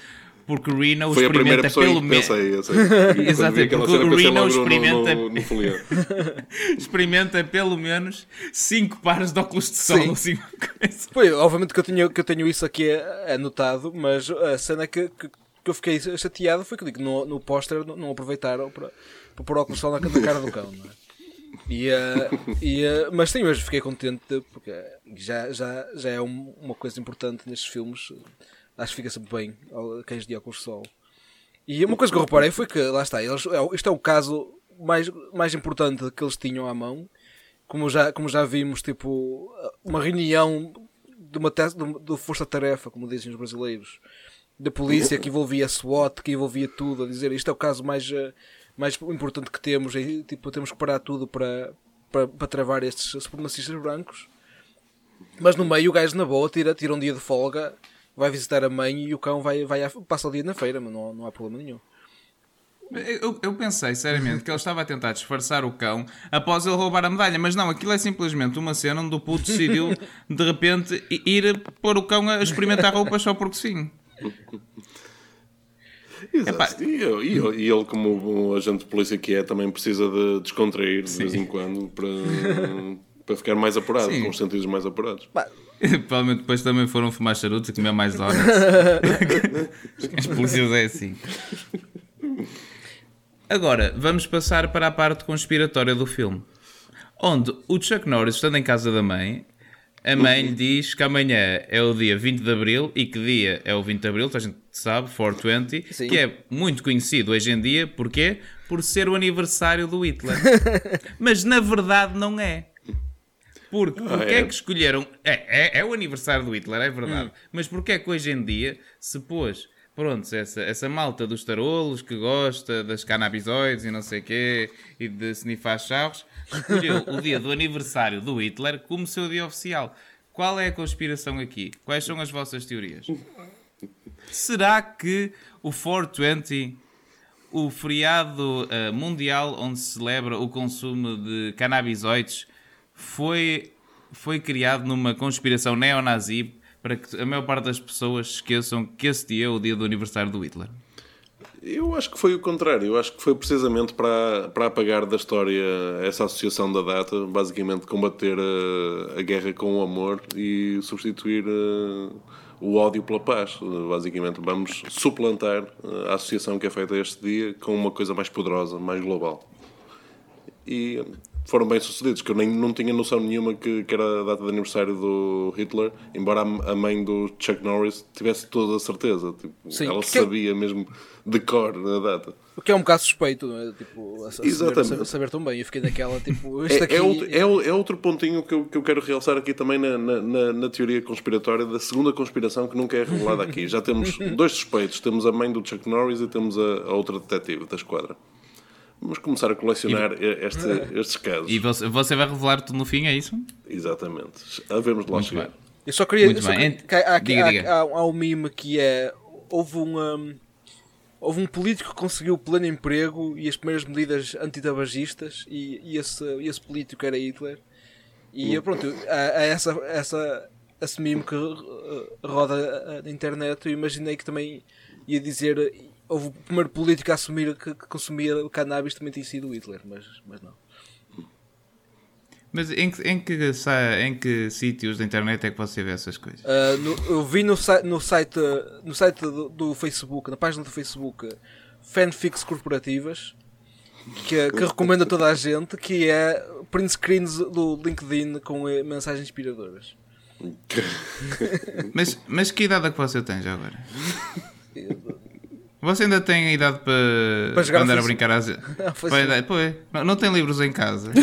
porque o Reno Foi experimenta pelo menos aquela porque o Reno no- experimenta- no- no folheto. [LAUGHS] experimenta pelo menos 5 pares de óculos de sol Sim. assim. Foi, obviamente que eu tenho, que eu tenho isso aqui anotado, mas a cena que, que, que eu fiquei chateado foi que digo, no, no póster não, não aproveitaram para, para pôr óculos de sol na, na cara do cão, não é? E, eh, e, eh, mas sim, mas fiquei contente porque já, já, já é um- uma coisa importante nestes filmes. Acho que fica sempre bem cães de óculos de sol. E uma coisa que eu reparei foi que, lá está, eles, é, o- isto é o caso mais, mais importante que eles tinham à mão. Como já, como já vimos, tipo, uma reunião de uma tese, do, força-tarefa, como dizem os brasileiros, da polícia que envolvia SWAT, que envolvia tudo, a dizer isto é o caso mais, eh, mais importante que temos, e, tipo, temos que parar tudo para, para, para travar estes supremacistas brancos. Mas no meio o gajo na boa tira, tira um dia de folga, vai visitar a mãe e o cão vai, vai à- passa o dia na feira, mas não, não há problema nenhum. Eu, eu pensei seriamente que ele estava a tentar disfarçar o cão após ele roubar a medalha, mas não, aquilo é simplesmente uma cena onde o puto decidiu de repente ir pôr o cão a experimentar roupas só porque sim. Exato. E, eu- e eu- e ele, como um agente de polícia que é, também precisa de descontrair de vez em quando para, [LAUGHS] para ficar mais apurado, Sim. com os sentidos mais apurados. [LAUGHS] Provavelmente depois também foram fumar charutos e comer mais [LAUGHS] donuts. As polícias é assim. Agora, vamos passar para a parte conspiratória do filme. Onde o Chuck Norris, estando em casa da mãe, a mãe lhe diz que amanhã é o dia 20 de Abril e que dia é o 20 de Abril, toda a gente sabe, 420, Sim. que é muito conhecido hoje em dia, porquê? Por ser o aniversário do Hitler. [LAUGHS] Mas na verdade não é. Porque porque é? é? que escolheram. É, é, é o aniversário do Hitler, é verdade. Mas porque é que hoje em dia se pôs. Pronto, essa, essa malta dos tarolos que gosta das canabisoides e não sei o quê e de snifar charros, escolheu o dia do aniversário do Hitler como seu dia oficial. Qual é a conspiração aqui? Quais são as vossas teorias? Será que o 420 o feriado eh, mundial onde se celebra o consumo de canabisoides foi, foi criado numa conspiração neonazi para que a maior parte das pessoas esqueçam que esse dia é o dia do aniversário do Hitler. Eu acho que foi o contrário. Eu acho que foi precisamente para, para apagar da história essa associação da data, basicamente combater a, a guerra com o amor e substituir uh, o ódio pela paz. Basicamente, vamos suplantar uh, a associação que é feita este dia com uma coisa mais poderosa, mais global. E foram bem sucedidos, que eu nem, não tinha noção nenhuma que, que era a data de aniversário do Hitler, embora a, a mãe do Chuck Norris tivesse toda a certeza. Tipo, Sim, ela que- sabia mesmo de cor a data. O que é um bocado suspeito, não é? Tipo, Exatamente. saber, saber tão bem. Eu fiquei naquela, tipo, [LAUGHS] isto É, aqui. é, outro, é é outro pontinho que eu, que eu quero realçar aqui também na, na, na- na teoria conspiratória da segunda conspiração que nunca é revelada aqui. Já temos [LAUGHS] dois suspeitos: temos a mãe do Chuck Norris e temos a, a outra detetive da esquadra. Vamos começar a colecionar este- [LAUGHS] estes casos. E você, você vai revelar tudo no fim, é isso? Exatamente. Havemos de lá Muito chegar. bem. Eu só queria. Muito só bem. que há, diga, há- diga. há- há um meme que é. Houve um. hum, houve um político que conseguiu o pleno emprego e as primeiras medidas antitabagistas, e, e esse, esse político era Hitler. E pronto, há, há essa, essa, esse meme que uh, roda uh, na internet. Eu imaginei que também ia dizer. Houve o primeiro político a assumir que, que consumia cannabis também tinha sido Hitler, mas, mas não. Mas em que, em que, sa- em que sítios da internet é que você vê essas coisas? Uh, no- eu vi no, no site, no site do, do Facebook, na página do Facebook, fanfics corporativas, que, que recomendo a toda a gente, que é print screens do LinkedIn com eh, mensagens inspiradoras. [LAUGHS] Mas, mas que idade é que você tem já agora? [LAUGHS] Você ainda tem a idade para, Para para andar a brincar às... [LAUGHS] Para- Pois, não, não tem livros em casa. [LAUGHS]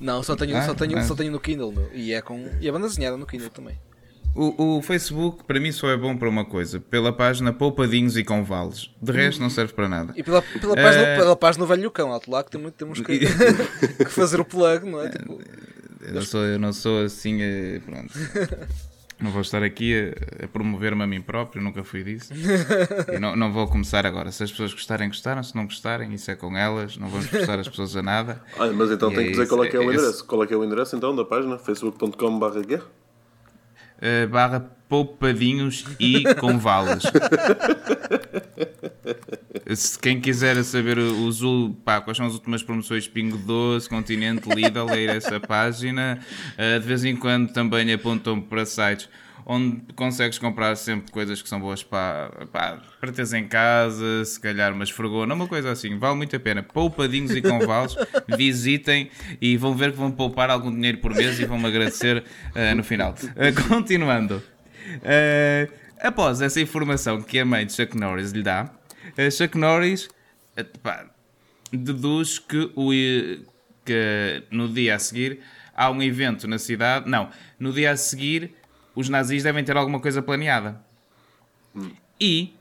Não, só tenho, Ah, só tenho, ah. só tenho no Kindle, meu, e é com e é banda desenhada no Kindle também. O, o Facebook para mim só é bom para uma coisa, pela página Poupadinhos e Convales. De resto não serve para nada. E pela, pela, página, Eh, pela página Velho Cão, alto lá que temos, temos que, [LAUGHS] que fazer o plug, não é? Tipo, Eu não sou, eu não sou assim, eh, pronto. Não vou estar aqui a, a promover-me a mim próprio, nunca fui disso. E não, não vou começar agora. Se as pessoas gostarem, gostaram. Se não gostarem, isso é com elas. Não vamos forçar as pessoas a nada. [LAUGHS] Olha, mas então E tem é que dizer isso, qual é que é o é esse. endereço. Qual é que é o endereço então da página? facebook.com.br? Uh, barra poupadinhos e convalas. [LAUGHS] Se quem quiser saber os, pá, quais são as últimas promoções Pingo Doce, Continente, Lidl, é ir a essa página. Uh, de vez em quando também apontam para sites onde consegues comprar sempre coisas que são boas para, para, para teres em casa, se calhar uma esfregona, uma coisa assim. Vale muito a pena. Poupadinhos e convalos, [LAUGHS] visitem e vão ver que vão poupar algum dinheiro por mês e vão-me agradecer uh, no final. Uh, continuando. Uh, após essa informação que a mãe de Chuck Norris lhe dá, uh, Chuck Norris uh, pá, deduz que, o, eh, que no dia a seguir há um evento na cidade. Não, no dia a seguir os nazis devem ter alguma coisa planeada. E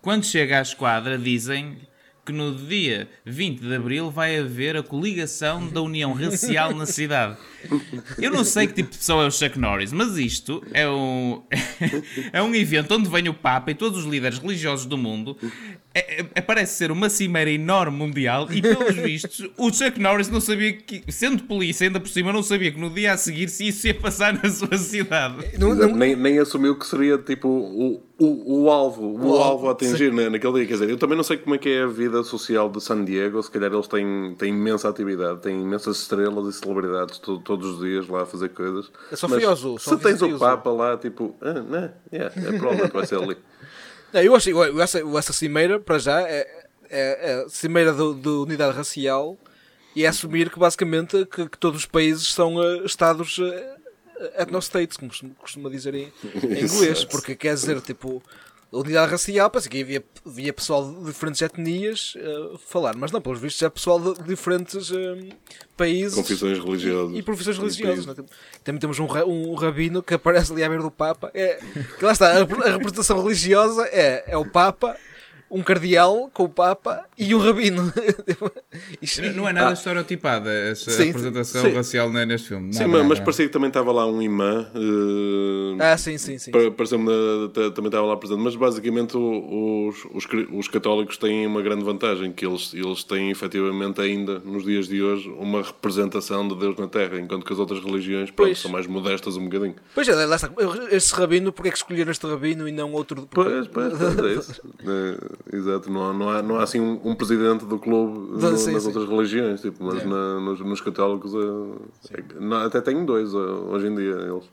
quando chega à esquadra, dizem que no dia 20 de abril vai haver a coligação da União Racial na cidade. [LAUGHS] Eu não sei que tipo de pessoa é o Chuck Norris, mas isto é um, [LAUGHS] é um evento onde vem o Papa e todos os líderes religiosos do mundo. É, é- parece ser uma cimeira enorme mundial e, pelos [LAUGHS] vistos, o Chuck Norris não sabia que, sendo polícia, ainda por cima, não sabia que no dia a seguir se isso ia passar na sua cidade. não- não- Nem, nem assumiu que seria tipo o, o, o alvo, o, O alvo alvo, a atingir né, naquele dia. Quer dizer, eu também não sei como é que é a vida social de San Diego. Se calhar eles têm, têm imensa atividade, têm imensas estrelas e celebridades to- todos os dias lá a fazer coisas. Eu só Mas ao zoo, Se tens o. Papa lá, tipo, ah, não, yeah, é provavelmente vai ser ali. [LAUGHS] Não, eu achei eu- essa, essa cimeira, para já, é, é, é cimeira de unidade racial e é assumir que basicamente que, que todos os países são eh, estados uh, ethno-states, como se costuma dizer em, em [LAUGHS] inglês, porque quer dizer, tipo, a unidade racial, parece que havia, havia pessoal de diferentes etnias eh, falar, mas não, pelos vistos é pessoal de diferentes eh, países Confissões religiosas. e, e profissões religiosas. países. não é? Também temos um, um rabino que aparece ali à beira do Papa. É, lá está, a, a representação religiosa é, é o Papa um cardeal com o Papa e um rabino. [LAUGHS] Isto- Não é nada estereotipada essa Sim, apresentação sim. racial né, neste filme. Sim, Nada, mas, nada, mas nada. parecia que também estava lá um imã. eh, Ah, sim, sim, sim. Pa- Pareceu-me também estava lá presente, mas basicamente os, os, os católicos têm uma grande vantagem, que eles, eles têm efetivamente ainda, nos dias de hoje, uma representação de Deus na Terra, enquanto que as outras religiões pronto, Pois. são mais modestas um bocadinho. Pois é, lá está. Este rabino, porque é que escolheram este rabino e não outro? Pois, pois, pois é isso. [LAUGHS] Exato, não há, não, há, não há assim um, um presidente do clube no- sim, nas sim. outras religiões, tipo, mas na- nos, nos católicos é- é- não, até tem dois eh, hoje em dia eles.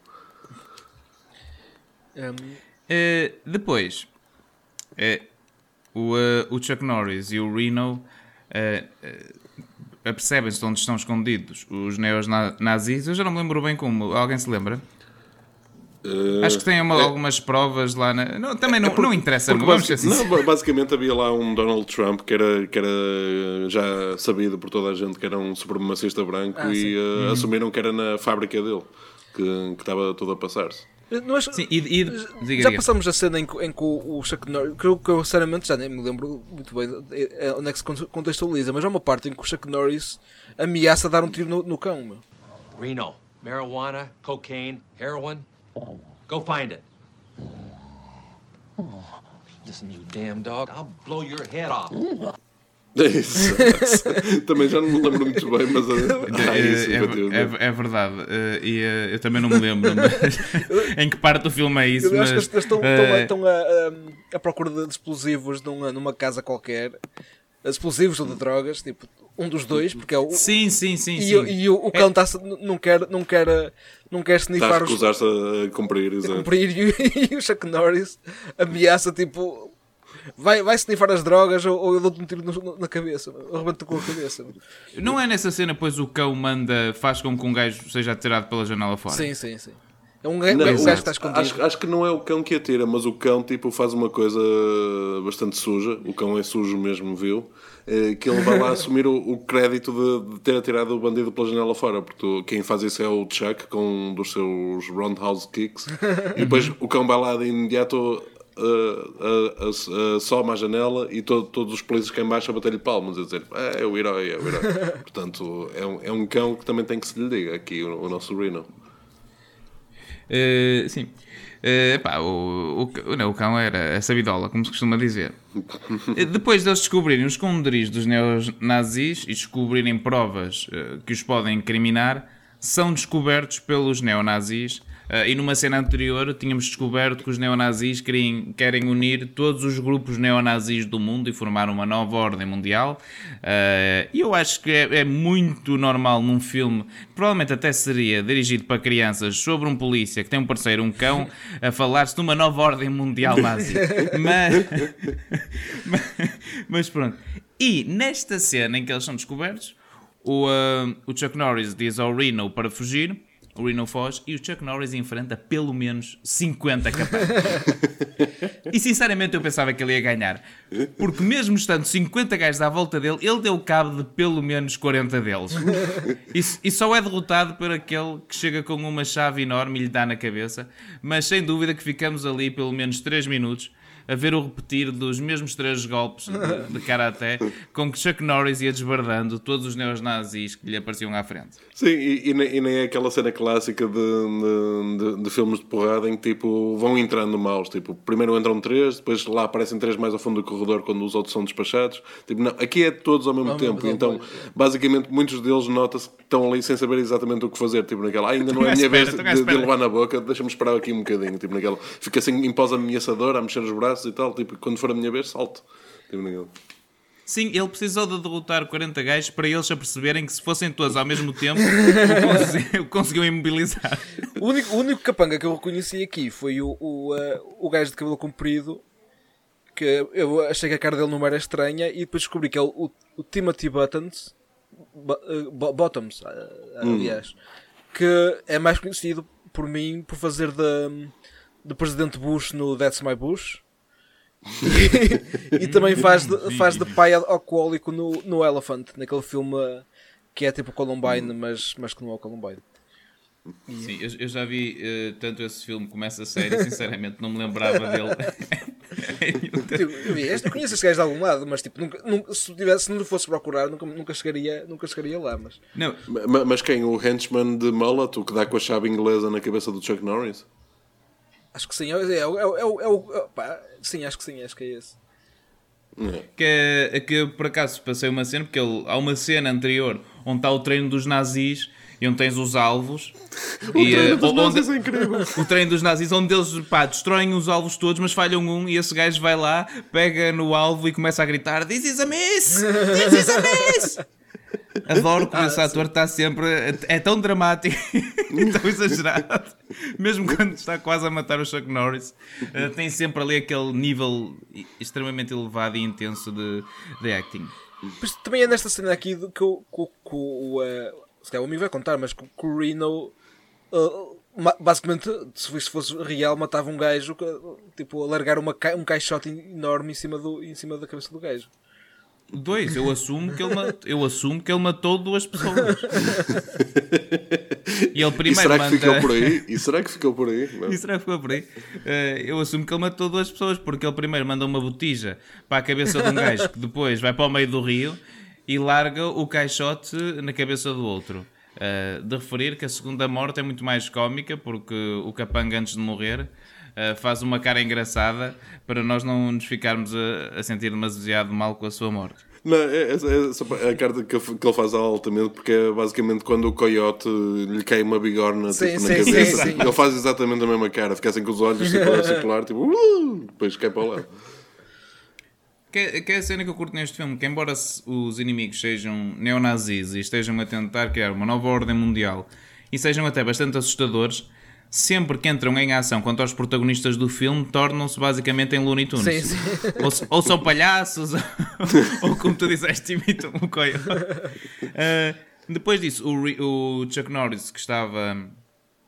Um, Eh, depois, eh, o, eh, o Chuck Norris e o Reno eh, eh, apercebem-se de onde estão escondidos os neonazis. Eu já não me lembro bem como. Alguém se lembra? Eh, Acho que tem uma- algumas provas lá na. Não, também não, não interessa, Porque vamos basic- sinceros. não, ba- basicamente havia lá um Donald Trump que era, que era já sabido por toda a gente que era um supremacista branco Ah, e Uhum. eh, assumiram que era na fábrica dele que, que estava tudo a passar-se. não acho- Sim, e, e- diga, já diga. passamos a cena em, que- em que o, o Chuck Norris, que eu, que eu sinceramente já nem me lembro muito bem é, é, onde é que se con- contextualiza, mas há uma parte em que o Chuck Norris ameaça dar um tiro no, no cão. Meu. Reno, marijuana, cocaine, heroin. Go find it. Listen, you damn dog, I'll blow your head off. [LAUGHS] É isso. [LAUGHS] Também já não me lembro muito bem, mas eh, há isso, É, é- é verdade, eh, e eh, eu também não me lembro mas [LAUGHS] em que parte do filme é isso. Eu acho que mas, eles estão, estão a, a, a procura de explosivos numa, numa casa qualquer. Explosivos ou de drogas, tipo, um dos dois, porque é o. Sim, sim, sim. e, sim. o- e o, o cão tá, não quer, não quer, não quer snifar os, recusar-se a cumprir, exato. cumprir e, [LAUGHS] e o Chuck Norris ameaça tipo vai, vai snifar as drogas ou, ou eu dou-te um tiro no- na cabeça, eu rebento com a cabeça. Não é nessa cena, pois o cão manda, faz com que um gajo seja atirado pela janela fora. Sim, sim, sim. É um um gajo que está escondido. acho, acho que não é o cão que atira, mas o cão tipo, faz uma coisa bastante suja. O cão é sujo mesmo, viu? Eh, Que ele vai lá [LAUGHS] assumir o, o crédito de, de ter atirado o bandido pela janela fora, porque quem faz isso é o Chuck com um dos seus roundhouse kicks, e depois [LAUGHS] o cão vai lá de imediato. Uh, uh, uh, soma a janela e to- todos os polícias cá em baixo a bater-lhe palmas a dizer "É, é o herói, é o herói [LAUGHS] portanto é um, é um cão que também tem que se lhe diga aqui o, o nosso Reno Eh, sim. Eh, pá, o, o, não, o cão era a sabidola, como se costuma dizer. Eh, Depois deles descobrirem os esconderijos dos neonazis e descobrirem provas eh, que os podem incriminar, são descobertos pelos neonazis. Eh, e numa cena anterior tínhamos descoberto que os neonazis querem, querem unir todos os grupos neonazis do mundo e formar uma nova ordem mundial. Eh, E eu acho que é, é muito normal num filme, provavelmente até seria dirigido para crianças, sobre um polícia que tem um parceiro, um cão, a falar-se de uma nova ordem mundial nazi. [LAUGHS] Mas, mas, [LAUGHS] mas pronto. E nesta cena em que eles são descobertos, o, ah, o Chuck Norris diz ao Reno para fugir, o Reno foge e o Chuck Norris enfrenta pelo menos 50 capazes. [LAUGHS] e sinceramente eu pensava que ele ia ganhar, porque mesmo estando 50 gajos à volta dele, ele deu cabo de pelo menos 40 deles. [LAUGHS] E, e só é derrotado por aquele que chega com uma chave enorme e lhe dá na cabeça, mas sem dúvida que ficamos ali pelo menos 3 minutos a ver o repetir dos mesmos três golpes de, de karaté com que Chuck Norris ia desbardando todos os neonazis que lhe apareciam à frente. Sim, e, e nem, e nem é aquela cena clássica de, de, de- de filmes de porrada em que tipo, vão entrando maus. Tipo, primeiro entram três, depois lá aparecem três mais ao fundo do corredor quando os outros são despachados. Tipo, não, aqui é todos ao mesmo tempo. então, basicamente, muitos deles nota-se que estão ali sem saber exatamente o que fazer. Tipo, naquela, "Ah, ainda não é a [LAUGHS] minha espera, vez à de, de espera." levar na boca, deixa-me esperar aqui um bocadinho. Tipo, naquela, fica assim em pós ameaçadora, a mexer os braços e tal. Tipo, quando for a minha vez, salto. Tipo, naquela. Sim, ele precisou de derrotar 40 gajos para eles se aperceberem que se fossem todos ao mesmo tempo, [LAUGHS] o conseguiu, conseguiu imobilizar. O único, o único capanga que eu reconheci aqui foi o, o, eh, o gajo de cabelo comprido. Que eu achei que a cara dele não era estranha e depois descobri que é o, o, o Timothy Buttons. Bo- eh, Bottoms, eh, aliás. Que é mais conhecido por mim por fazer de, de Presidente Bush no That's My Bush. [LAUGHS] e, também faz de, faz de pai alcoólico no, no Elephant, naquele filme que é tipo Columbine, mas, mas que não é o Columbine. Sim, eu, eu já vi uh, tanto esse filme como essa série, sinceramente não me lembrava dele. [LAUGHS] Tipo, eu vi, este, eu conheço este gajo de algum lado, mas tipo, nunca, nunca, se, tivesse, se não fosse procurar, nunca, nunca, chegaria, nunca chegaria lá. Mas... Não, Ma- Mas quem? O henchman de mullet, o que dá com a chave inglesa na cabeça do Chuck Norris? Acho que sim, é, é, é, o- é, o- é, o- é, o- pá, sim, acho que sim, acho que é esse. É. que, é, que eu, por acaso passei uma cena, porque ele, há uma cena anterior onde está o treino dos nazis e onde tens os alvos. [LAUGHS] e, eh, dos onde- nazis é incrível. [LAUGHS] o treino dos nazis, onde eles pá, destroem os alvos todos, mas falham um, e esse gajo vai lá, pega no alvo e começa a gritar: This is a miss! This is a miss! [LAUGHS] Adoro como esse ator está sempre. É tão dramático [LAUGHS] e tão exagerado. Mesmo quando está quase a matar o Chuck Norris, eh, tem sempre ali aquele nível extremamente elevado e intenso de, de acting. Mas também é nesta cena aqui que o. Que, que eh, se calhar o amigo vai contar, mas que, o Reno. eh, ma- basicamente, se fosse- se fosse real, matava um gajo, tipo, a largar uma, um caixote enorme em cima, do, em cima da cabeça do gajo. Dois, eu assumo que ele, eu assumo que ele matou duas pessoas. E ele E primeiro será que manda. ficou por aí? E será que ficou por aí? Não. [LAUGHS] E será que ficou por aí? Eh, eu assumo que ele matou duas pessoas, porque ele primeiro manda uma botija para a cabeça de um gajo que depois vai para o meio do rio e larga o caixote na cabeça do outro. Eh, de referir que a segunda morte é muito mais cómica, porque o capanga antes de morrer eh, faz uma cara engraçada para nós não nos ficarmos a, a sentir demasiado mal com a sua morte. Não, é, é, é a carta que, que ele faz altamente, porque é basicamente quando o coiote lhe cai uma bigorna Sim, tipo, sim, na sim, cabeça. sim. Ele faz exatamente a mesma cara, fica assim com os olhos tipo, a circular, tipo, uh, depois cai para o lado. Que, é- que é a cena que eu curto neste filme, que embora os inimigos sejam neonazis e estejam a tentar criar uma nova ordem mundial e sejam até bastante assustadores, sempre que entram em ação quanto aos protagonistas do filme, tornam-se basicamente em Looney Tunes. Sim, sim. Ou, ou são palhaços, ou, [LAUGHS] ou como tu disseste, imitam o coiote. Uh, depois disso, o, o Chuck Norris, que estava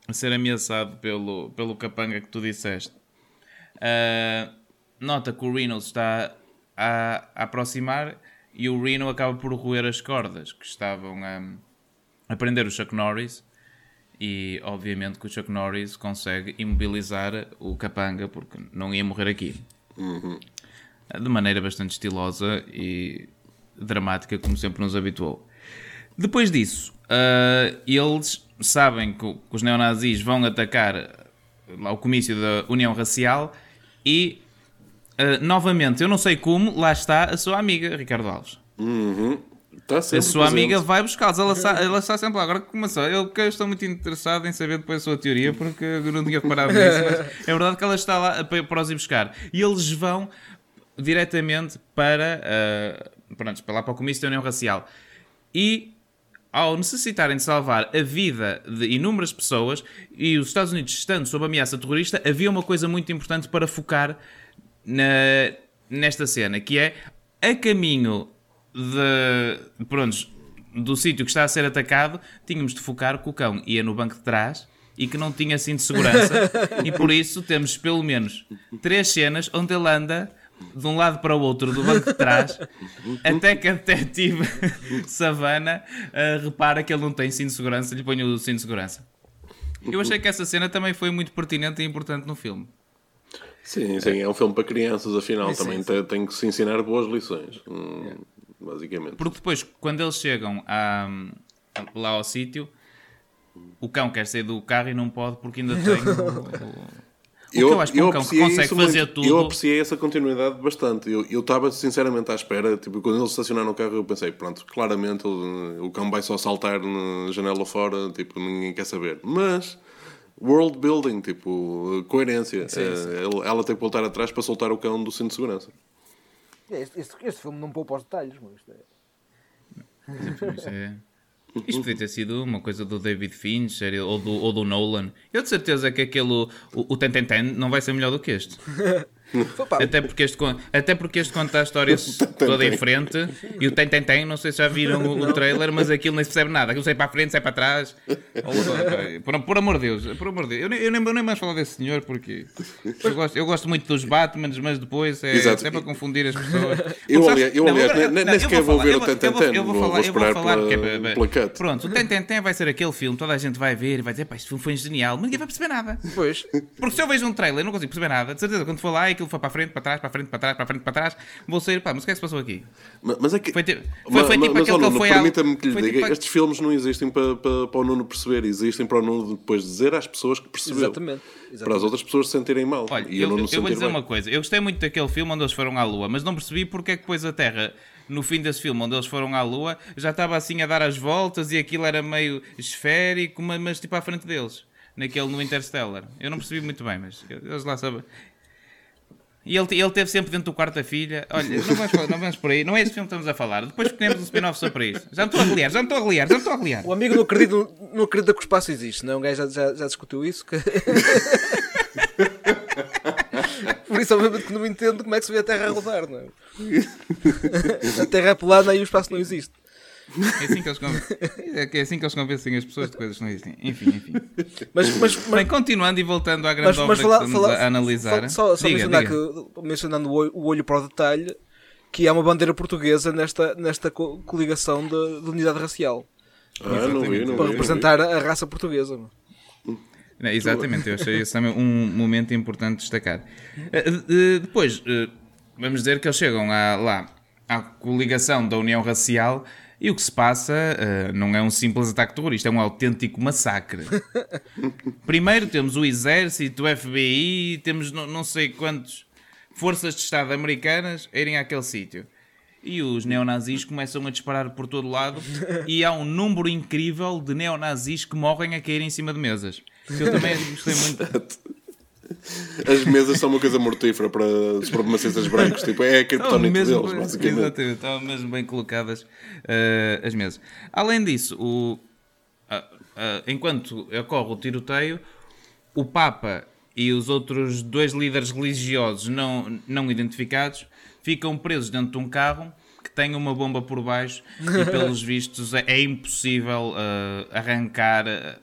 a ser ameaçado pelo, pelo capanga que tu disseste, Uh, nota que o Reno está a, a aproximar e o Reno acaba por roer as cordas que estavam a, a prender o Chuck Norris e obviamente que o Chuck Norris consegue imobilizar o capanga porque não ia morrer aqui. De maneira bastante estilosa e dramática como sempre nos habituou. Depois disso uh, eles sabem que, que os neonazis vão atacar lá o comício da União Racial e uh, novamente, eu não sei como, lá está a sua amiga Ricardo Alves. Está A sua amiga vai buscá-los, ela, sa- ela está sempre lá. Agora começou, eu, que eu estou muito interessado em saber depois a sua teoria, porque eu não tinha reparado [LAUGHS] nisso, mas é verdade que ela está lá para, para os ir buscar. E eles vão diretamente para, uh, pronto, para lá para o comício da União Racial. E ao necessitarem de salvar a vida de inúmeras pessoas e os Estados Unidos estando sob ameaça terrorista, havia uma coisa muito importante para focar na- nesta cena, que é a caminho de, pronto, do sítio que está a ser atacado, tínhamos de focar que o cão ia no banco de trás e que não tinha cinto de segurança. E por isso temos pelo menos três cenas onde ele anda de um lado para o outro do banco de trás até que a detetive Savana eh, repara que ele não tem cinto de segurança lhe põe o cinto de segurança. Eu achei que essa cena também foi muito pertinente e importante no filme. Sim, sim, é um filme para crianças, afinal, Sim, também sim. Tem, tem que se ensinar boas lições. hum, Basicamente. Porque depois, quando eles chegam a- lá ao sítio, o cão quer sair do carro e não pode porque ainda tem. O, o- o que eu acho que um cão que consegue fazer muito. tudo. Eu apreciei essa continuidade bastante. Eu eu estava sinceramente à espera. Tipo, quando eles estacionaram o carro, eu pensei, pronto, claramente ele- o cão vai só saltar na janela fora, tipo, ninguém quer saber. Mas. World building, tipo, coerência. Eh, ele- Ela tem que voltar atrás para soltar o cão do cinto de segurança. Este, este, este filme não poupa os detalhes, mas isto é. Isto, é- isto podia ter sido uma coisa do David Fincher ou do, ou do Nolan. Eu de certeza que aquele. O, o Ten Ten Ten não vai ser melhor do que este. [LAUGHS] Até porque, este, até porque este conta a história [LAUGHS] toda em frente e o tem, tem, tem. Não sei se já viram o, o trailer, mas aquilo nem se percebe nada. Aquilo sai para a frente, sai para trás. Ou- por, por amor de Deus, por amor de Deus. Eu nem, eu nem, eu nem mais falo desse senhor porque eu gosto, eu gosto muito dos Batmans, mas depois é, Exato. para confundir as pessoas. Eu, Porque, aliás- eu, aliás, nem- sequer vou falar, ver o vou- eu vou- falar- eu vou falar pela- que é- pela cut. Pronto, o Tentem vai ser aquele filme, toda a gente vai ver e vai dizer, pá, este filme foi genial, mas ninguém vai perceber nada. Pois. Porque se eu vejo um trailer, não consigo perceber nada. De certeza, quando for lá aquilo foi para a frente, para trás, para a frente, para trás, para a frente, para trás, vou sair, pá, mas o que é que se passou aqui? Ma- Mas é que. Foi foi- Ma- foi ma- tipo mas, aquele ó, que ele Nuno, foi permita-me que lhe diga: tipo estes filmes não existem para, para, para o Nuno perceber, existem para o Nuno depois dizer às pessoas que percebeu. Exatamente. Para as Exatamente. outras pessoas se sentirem mal. Olha, e eu, Nuno eu, se eu vou dizer bem. uma coisa. Eu gostei muito daquele filme onde eles foram à Lua, mas não percebi porque é que depois a Terra, no fim desse filme onde eles foram à Lua, já estava assim a dar as voltas e aquilo era meio esférico, mas, mas tipo à frente deles. Naquele no Interstellar. Eu não percebi muito bem, mas eles lá sabem. E ele, ele teve sempre dentro do quarto da filha. Olha, não vamos, não vamos por aí. Não é esse filme que estamos a falar. Depois temos um spin-off só para isso. Já me estou a reliar, já me estou a reliar, já me estou a reliar. O amigo não acredita, não acredita que o espaço existe, não é? Um gajo já, já, já discutiu isso. que- [LAUGHS] Por isso, obviamente, que não entendo como é que se vê a Terra a rodar, não é? [LAUGHS] A Terra é plana e o espaço não existe. É assim que eles, conven- é é assim que eles convencem as pessoas de coisas que não existem. Enfim, enfim. Mas, mas, Bem, mas, continuando e voltando à grande mas, obra mas falar, que estamos falar- a analisar. Só, só Diga, mencionar diga. que, mencionando o olho, para o detalhe, que há uma bandeira portuguesa nesta, nesta co- coligação de, de unidade racial. Ah, não vi, não Para vi. representar a, a raça portuguesa. não é? Não, exatamente, eu achei esse também um momento importante de destacar. Eh, eh, Depois, eh, vamos dizer que eles chegam à- lá à coligação da União Racial e o que se passa eh, não é um simples ataque terrorista, é um autêntico massacre. [LAUGHS] Primeiro temos o Exército, o FBI, temos não, não sei quantos forças de Estado americanas a irem àquele sítio. E os neonazis começam a disparar por todo lado [LAUGHS] e há um número incrível de neonazis que morrem a cair em cima de mesas. Que Eu também gostei muito. As mesas são uma coisa mortífera para supremacistas brancos. Tipo, é a criptonite mesmo, deles, basicamente. exatamente, estavam mesmo bem colocadas eh, as mesas. Além disso, o, ah, ah, enquanto ocorre o tiroteio, o Papa e os outros dois líderes religiosos não, não identificados ficam presos dentro de um carro que tem uma bomba por baixo e pelos [LAUGHS] vistos é, é impossível ah, arrancar ah,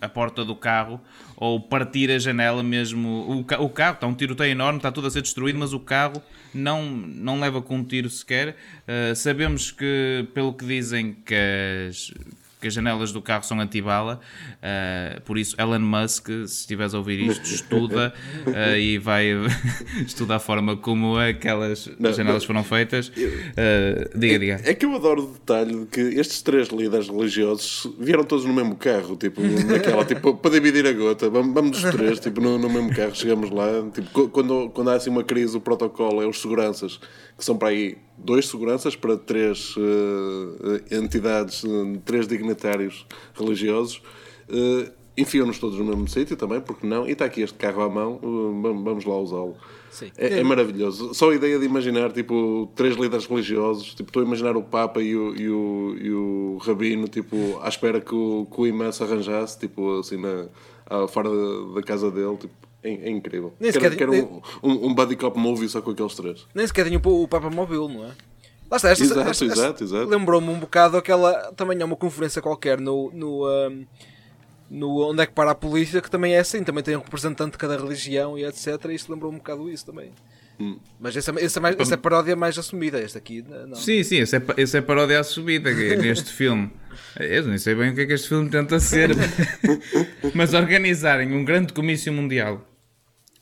a porta do carro ou partir a janela mesmo. O, ca- o carro está um tiroteio enorme, está tudo a ser destruído, mas o carro não, não leva com um tiro sequer. Ah, sabemos que, pelo que dizem, que as, que as janelas do carro são antibala, uh, por isso Elon Musk, se estiveres a ouvir isto, estuda uh, [LAUGHS] e vai [LAUGHS] estudar a forma como aquelas Não, janelas não. foram feitas. Uh, diga, diga. É que eu adoro o detalhe de que estes três líderes religiosos vieram todos no mesmo carro, tipo, naquela, [LAUGHS] tipo, para dividir a gota. Vamos, vamos os três, tipo, no, no mesmo carro, chegamos lá. Tipo, quando, quando há assim uma crise, o protocolo é os seguranças, que são para aí dois seguranças para três eh, entidades, eh, três dignitários religiosos. Uh, Enfiam-nos todos no mesmo sítio também, porque não? E está aqui este carro à mão, uh, vamos, lá usá-lo. É, é maravilhoso. Só a ideia de imaginar, tipo, três líderes religiosos, tipo, estou a imaginar o Papa e o, e o, e o Rabino, tipo, à espera que o, que o imã se arranjasse, tipo, assim, na, fora da, da casa dele, tipo, é, é incrível. Nem Quero, sequer- quero nem- um, um, um buddy cop movie só com aqueles três. Nem sequer tinha o, o Papa Móvel, não é? Lá está, esta, Exato, esta- esta- exato, exato. Lembrou-me um bocado aquela. Também é uma conferência qualquer no. no, ahm, no onde é que para a polícia, que também é assim, também tem um representante de cada religião e etc. E isto lembrou um bocado isso também. Hum. Mas essa, essa, é mais, essa é a paródia mais assumida, esta aqui não. Sim, sim, esse é, esse é paródia é neste filme. Eu nem sei bem o que é que este filme tenta ser, [LAUGHS] mas organizarem um grande comício mundial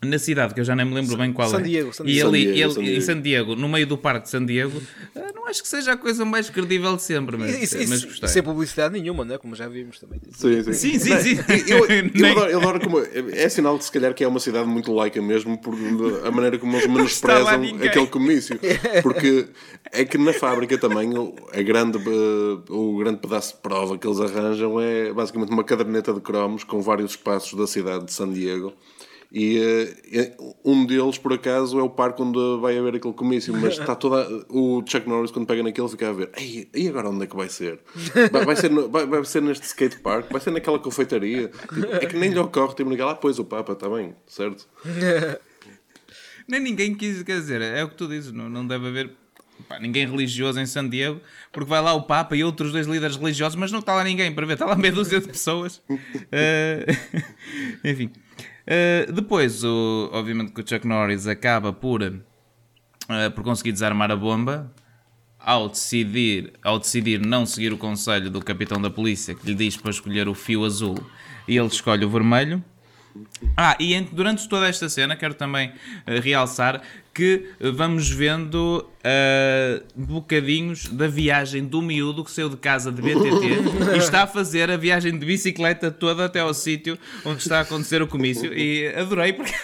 na cidade, que eu já nem me lembro bem qual San é. Diego, San e Diego. ali, San Diego, ele, San em Diego. San Diego, no meio do parque de San Diego, eh, não acho que seja a coisa mais credível de sempre, mas, Isso, mas isso, gostei. sem publicidade nenhuma, não é? Como já vimos também. Sim, sim. Sim, sim, sim. Eu, [LAUGHS] eu, adoro, eu adoro como. É sinal de se calhar que é uma cidade muito laica mesmo, por a maneira como eles menosprezam aquele comício. Porque é que na fábrica também o- a grande, eh, o grande pedaço de prova que eles arranjam é basicamente uma caderneta de cromos com vários espaços da cidade de San Diego. E eh, um deles, por acaso, é o parque onde vai haver aquele comício, mas está toda. O Chuck Norris, quando pega naquele, fica a ver. Ei, e agora onde é que vai ser? Vai, vai ser, no- vai, vai ser neste skate park? Vai ser naquela confeitaria? Tipo, é que nem lhe ocorre, tipo naquela. Ah, pois o Papa, está bem, certo? [LAUGHS] Nem ninguém quis, quer dizer, é o que tu dizes, não, não deve haver pá, ninguém religioso em San Diego, porque vai lá o Papa e outros dois líderes religiosos, mas não está lá ninguém para ver, está lá meia dúzia de pessoas. Uh, [LAUGHS] [LAUGHS] enfim. Uh, depois, o, obviamente que o Chuck Norris acaba por, uh, por conseguir desarmar a bomba, ao decidir, ao decidir não seguir o conselho do capitão da polícia que lhe diz para escolher o fio azul e ele escolhe o vermelho. Ah, e durante toda esta cena quero também uh, realçar que vamos vendo uh, bocadinhos da viagem do miúdo que saiu de casa de BTT e está a fazer a viagem de bicicleta toda até ao sítio onde está a acontecer o comício. E adorei porque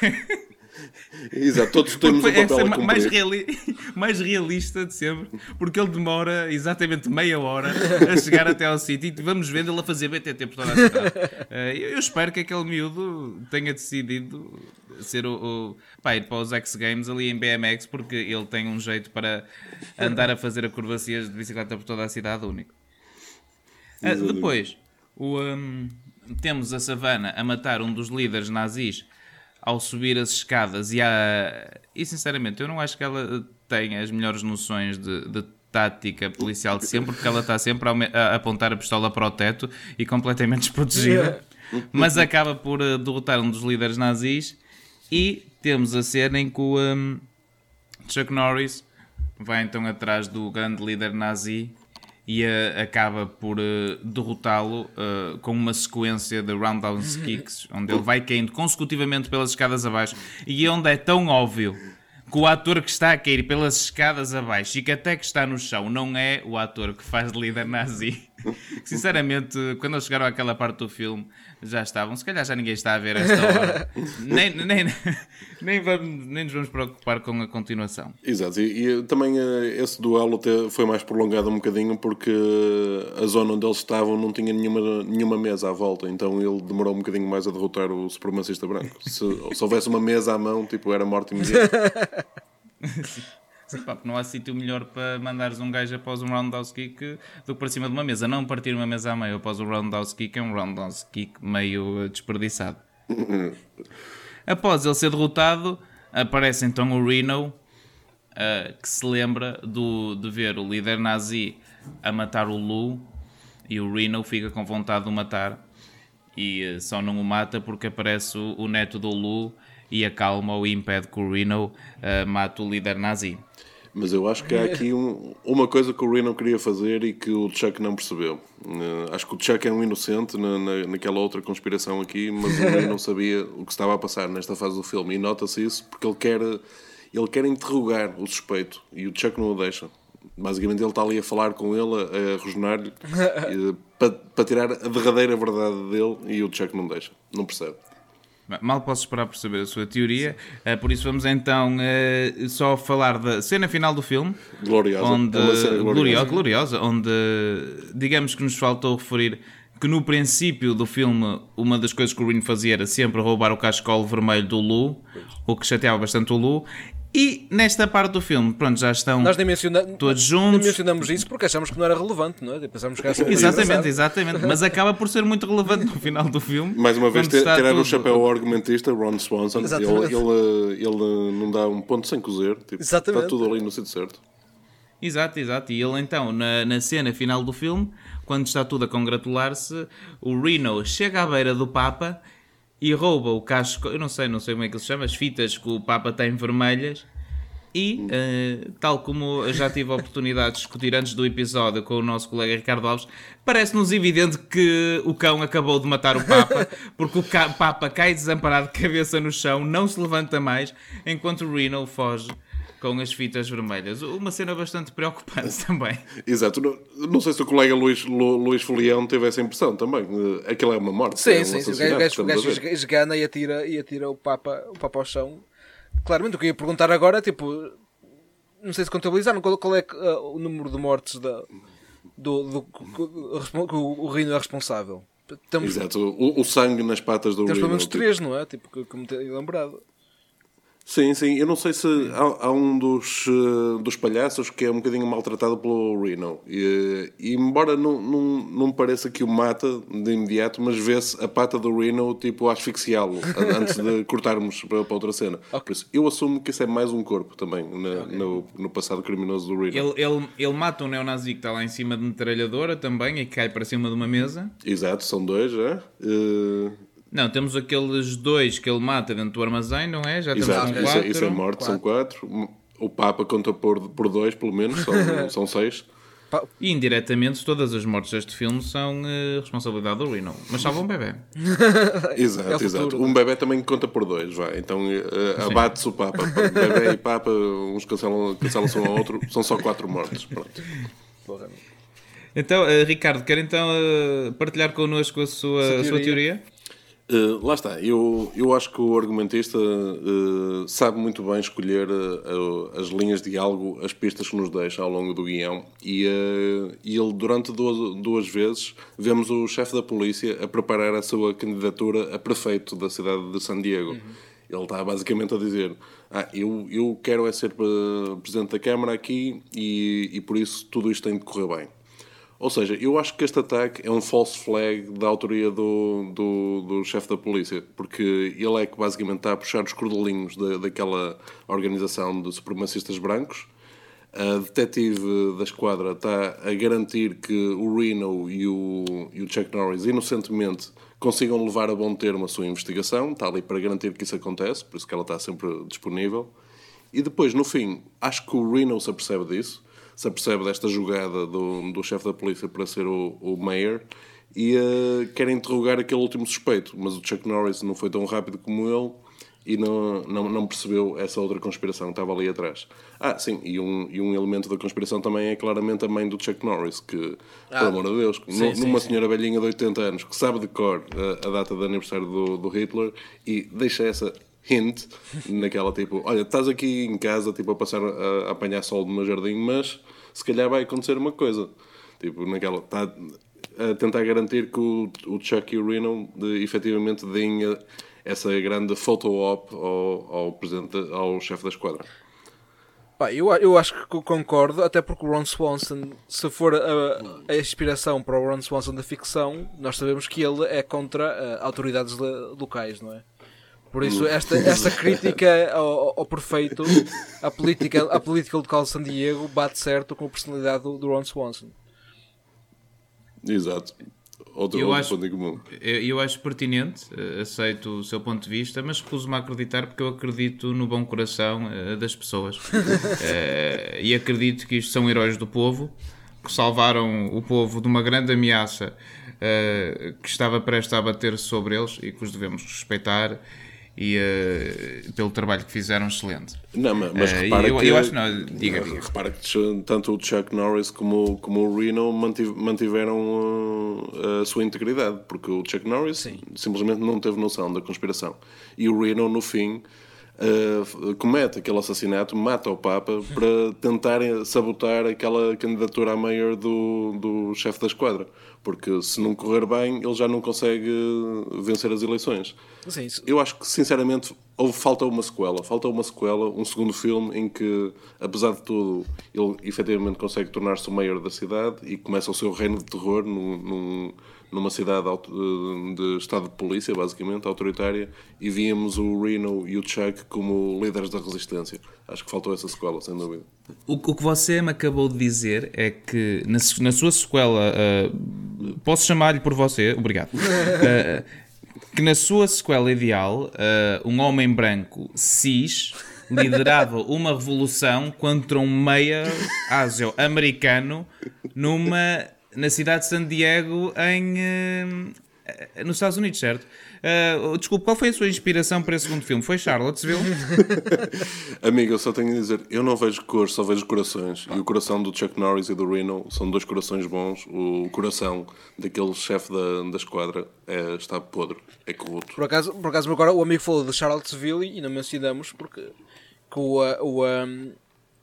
[LAUGHS] Exato, todos temos um papel a mais, reali [LAUGHS] mais realista de sempre, porque ele demora exatamente meia hora a chegar até ao sítio e vamos vendo ele a fazer BTT por toda a cidade. [LAUGHS] Uh, eu espero que aquele miúdo tenha decidido ser o, o pá, ir para os X Games ali em BMX, porque ele tem um jeito para andar a fazer acrobacias de bicicleta por toda a cidade único. Uh, depois, o, um, temos a Savana a matar um dos líderes nazis ao subir as escadas e, a... e sinceramente eu não acho que ela tenha as melhores noções de, de tática policial de sempre porque ela está sempre a, apontar a pistola para o teto e completamente desprotegida. Mas acaba por uh, derrotar um dos líderes nazis e temos a cena em que o um, Chuck Norris vai então atrás do grande líder nazi e uh, acaba por uh, derrotá-lo uh, com uma sequência de roundhouse kicks, onde ele vai caindo consecutivamente pelas escadas abaixo e onde é tão óbvio que o ator que está a cair pelas escadas abaixo e que até que está no chão não é o ator que faz de líder nazi. [LAUGHS] Sinceramente, quando eles chegaram àquela parte do filme, já estavam. Se calhar já ninguém está a ver esta [LAUGHS] hora. nem, nem, nem, vamos, nem nos vamos preocupar com a continuação. Exato, e, e também uh, esse duelo foi mais prolongado um bocadinho porque a zona onde eles estavam não tinha nenhuma, nenhuma mesa à volta, então ele demorou um bocadinho mais a derrotar o supremacista branco. Se, se houvesse uma mesa à mão, tipo, era morte imediata. [LAUGHS] Pá, não há sítio melhor para mandares um gajo após um roundhouse kick do que para cima de uma mesa. Não partir uma mesa a meio após um roundhouse kick é um roundhouse kick meio desperdiçado. [LAUGHS] após ele ser derrotado, aparece então o Reno, uh, que se lembra do, de ver o líder nazi a matar o Lu e o Reno fica com vontade de o matar e uh, só não o mata porque aparece o, o neto do Lu e acalma-o e impede que o Reno uh, mate o líder nazi. Mas eu acho que há aqui um, uma coisa que o Reno queria fazer e que o Chuck não percebeu. Uh, acho que o Chuck é um inocente na, na, naquela outra conspiração aqui, mas o Reno não [LAUGHS] sabia o que estava a passar nesta fase do filme. E nota-se isso porque ele quer, ele quer interrogar o suspeito e o Chuck não o deixa. Basicamente ele está ali a falar com ele, a, a rosnar-lhe, [LAUGHS] para, para tirar a derradeira verdade dele e o Chuck não deixa. Não percebe. Mal posso esperar por saber a sua teoria, uh, por isso vamos então uh, só falar da cena final do filme. Gloriosa. Onde, é gloriosa. gloriosa. gloriosa. Onde digamos que nos faltou referir que no princípio do filme uma das coisas que o Reno fazia era sempre roubar o cascolo vermelho do Lu, o que chateava bastante o Lu, e nesta parte do filme, pronto, já estão Nós nem menciona... todos juntos. Nem mencionamos isso porque achamos que não era relevante, não é? Pensamos que era Exatamente, exatamente. Mas acaba por ser muito relevante no final do filme. Mais uma vez, tirar tudo... o chapéu ao argumentista, Ron Swanson. Ele, ele, ele, não dá um ponto sem cozer. Tipo, Exatamente. Está tudo ali no sítio certo. Exato, exato. E ele então, na, na cena final do filme, quando está tudo a congratular-se, o Reno chega à beira do Papa e rouba o casco, eu não sei, não sei como é que se chama, as fitas que o Papa tem vermelhas. E, uh, tal como já tive a oportunidade de discutir antes do episódio com o nosso colega Ricardo Alves, parece-nos evidente que o cão acabou de matar o Papa, [LAUGHS] porque o Papa cai desamparado de cabeça no chão, não se levanta mais, enquanto o Reno foge com as fitas vermelhas. Uma cena bastante preocupante [LAUGHS] também. Exato. Não, não sei se o colega Luís, Lu, Luís Folião teve essa impressão também. Aquilo é uma morte. Sim, é um sim. sim. O gajo, gajo esgana e atira, e atira o, Papa, o Papa ao chão. Claramente, o que eu ia perguntar agora é tipo. Não sei se contabilizaram qual, qual é uh, o número de mortes da, do, do, do, do o, o Rino é responsável. Exato, o, o, sangue nas patas do Temos pelo menos tipo... três, não é? Tipo, como ter lembrado. Sim, sim. Eu não sei se há, há um dos, eh, dos palhaços que é um bocadinho maltratado pelo Reno. E, e embora não, não, não pareça que o mata de imediato, mas vê-se a pata do Reno tipo asfixiá-lo [LAUGHS] antes de cortarmos para, para outra cena. Por isso, eu assumo que isso é mais um corpo também na- no, no passado criminoso do Reno. Ele, ele, ele mata um neonazi que está lá em cima de metralhadora também e cai para cima de uma mesa. Exato, são dois, é? Eh, Não, temos aqueles dois que ele mata dentro do armazém, não é? Já temos exato, com isso, quatro. é, isso é morte, são quatro. O Papa conta por, por dois, pelo menos, são, [LAUGHS] são seis. E indiretamente todas as mortes deste filme são eh, responsabilidade do Reno. Mas salva um bebê. [LAUGHS] Exato, É futuro, exato. não é? Um bebê também conta por dois, vai. Então eh, abate-se o Papa. [LAUGHS] Bebê e Papa, uns cancelam- cancelam-se um ao outro, são só quatro mortes. Pronto. Então, eh, Ricardo, quer então partilhar connosco a sua, a sua teoria? Eh, lá está, eu, eu acho que o argumentista eh, sabe muito bem escolher eh, as linhas de diálogo, as pistas que nos deixa ao longo do guião. E, e ele, durante duas, duas vezes, vemos o chefe da polícia a preparar a sua candidatura a prefeito da cidade de San Diego. Ele está basicamente a dizer: ah, eu, eu quero é ser presidente da Câmara aqui e, e por isso tudo isto tem de correr bem. Ou seja, eu acho que este ataque é um false flag da autoria do, do, do chefe da polícia, porque ele é que basicamente está a puxar os cordelinhos da, daquela organização de supremacistas brancos. A detetive da esquadra está a garantir que o Reno e o, e o Chuck Norris inocentemente consigam levar a bom termo a sua investigação, está ali para garantir que isso acontece, por isso que ela está sempre disponível. E depois, no fim, acho que o Reno se apercebe disso, se apercebe desta jogada do, do chefe da polícia para ser o, o mayor e eh, quer interrogar aquele último suspeito. Mas o Chuck Norris não foi tão rápido como ele e não, não, não percebeu essa outra conspiração que estava ali atrás. Ah, sim, e um, e um elemento da conspiração também é claramente a mãe do Chuck Norris, que, pelo amor de Deus, nu- numa senhora velhinha de 80 anos que sabe de cor a, a data de aniversário do, do Hitler e deixa essa hint naquela tipo, olha, estás aqui em casa tipo a passar a, a apanhar sol no meu jardim, mas se calhar vai acontecer uma coisa. Tipo, naquela, está a tentar garantir que o, o Chuck e o Reno de, efetivamente deem a- essa grande photo-op ao, ao, ao chefe da esquadra. Pá, eu, eu acho que co- concordo, até porque o Ron Swanson, se for a, a inspiração para o Ron Swanson da ficção, nós sabemos que ele é contra eh, autoridades locais, não é? Por isso, esta, esta [LAUGHS] crítica ao, ao prefeito, à política, à política local de San Diego, bate certo com a personalidade do, do Ron Swanson. Exato. Outro, Eu outro acho- ponto em comum. Eu, eu acho pertinente, eh, aceito o seu ponto de vista, mas recuso-me a acreditar porque eu acredito no bom coração eh, das pessoas. [LAUGHS] Eh, e acredito que isto são heróis do povo, que salvaram o povo de uma grande ameaça eh, que estava prestes a abater sobre eles e que os devemos respeitar e eh, pelo trabalho que fizeram excelente. Não, mas, mas Eh, repara eu, que... eu acho não, diga, diga. Repara que tanto o Chuck Norris como, como o Reno mantiv- mantiveram uh, a sua integridade, porque o Chuck Norris simplesmente não teve noção da conspiração. E o Reno, no fim, uh, comete aquele assassinato, mata o Papa para tentar sabotar aquela candidatura à mayor do, do chefe da esquadra. Porque se não correr bem, ele já não consegue vencer as eleições. Sim, isso- Eu acho que, sinceramente, houve, falta uma sequela. Falta uma sequela, um segundo filme em que, apesar de tudo, ele efetivamente consegue tornar-se o maior da cidade e começa o seu reino de terror num- num- numa cidade auto- de estado de polícia, basicamente, autoritária, e víamos o Reno e o Chuck como líderes da resistência. Acho que faltou essa sequela, sem dúvida. O, o que você me acabou de dizer é que na, na sua sequela, ah, posso chamar-lhe por você, obrigado, Ah, [LAUGHS] que na sua sequela ideal, ah, um homem branco cis liderava [LAUGHS] uma revolução contra um meia ásio-americano numa na cidade de San Diego em ah, nos Estados Unidos, certo? Ah, desculpe, qual foi a sua inspiração para esse segundo filme? Foi Charlottesville? [LAUGHS] Amigo, eu só tenho a dizer, eu não vejo cores, só vejo corações. E o coração do Chuck Norris e do Reno são dois corações bons. O coração daquele chefe da, da esquadra é, está podre, é corrupto. Por acaso, por acaso agora o amigo falou de Charlottesville e não mencionamos porque que o, uh, o, um,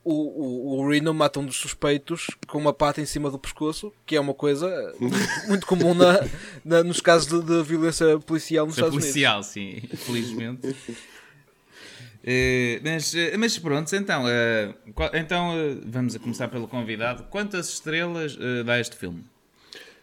o, o, o Reno mata um dos suspeitos com uma pata em cima do pescoço, que é uma coisa [LAUGHS] muito comum na, na- nos casos de, de violência policial nos Estados Unidos. policial, sim, felizmente. Eh, mas, eh, mas pronto, então, eh, qual- então vamos a começar pelo convidado. Quantas estrelas dá este filme?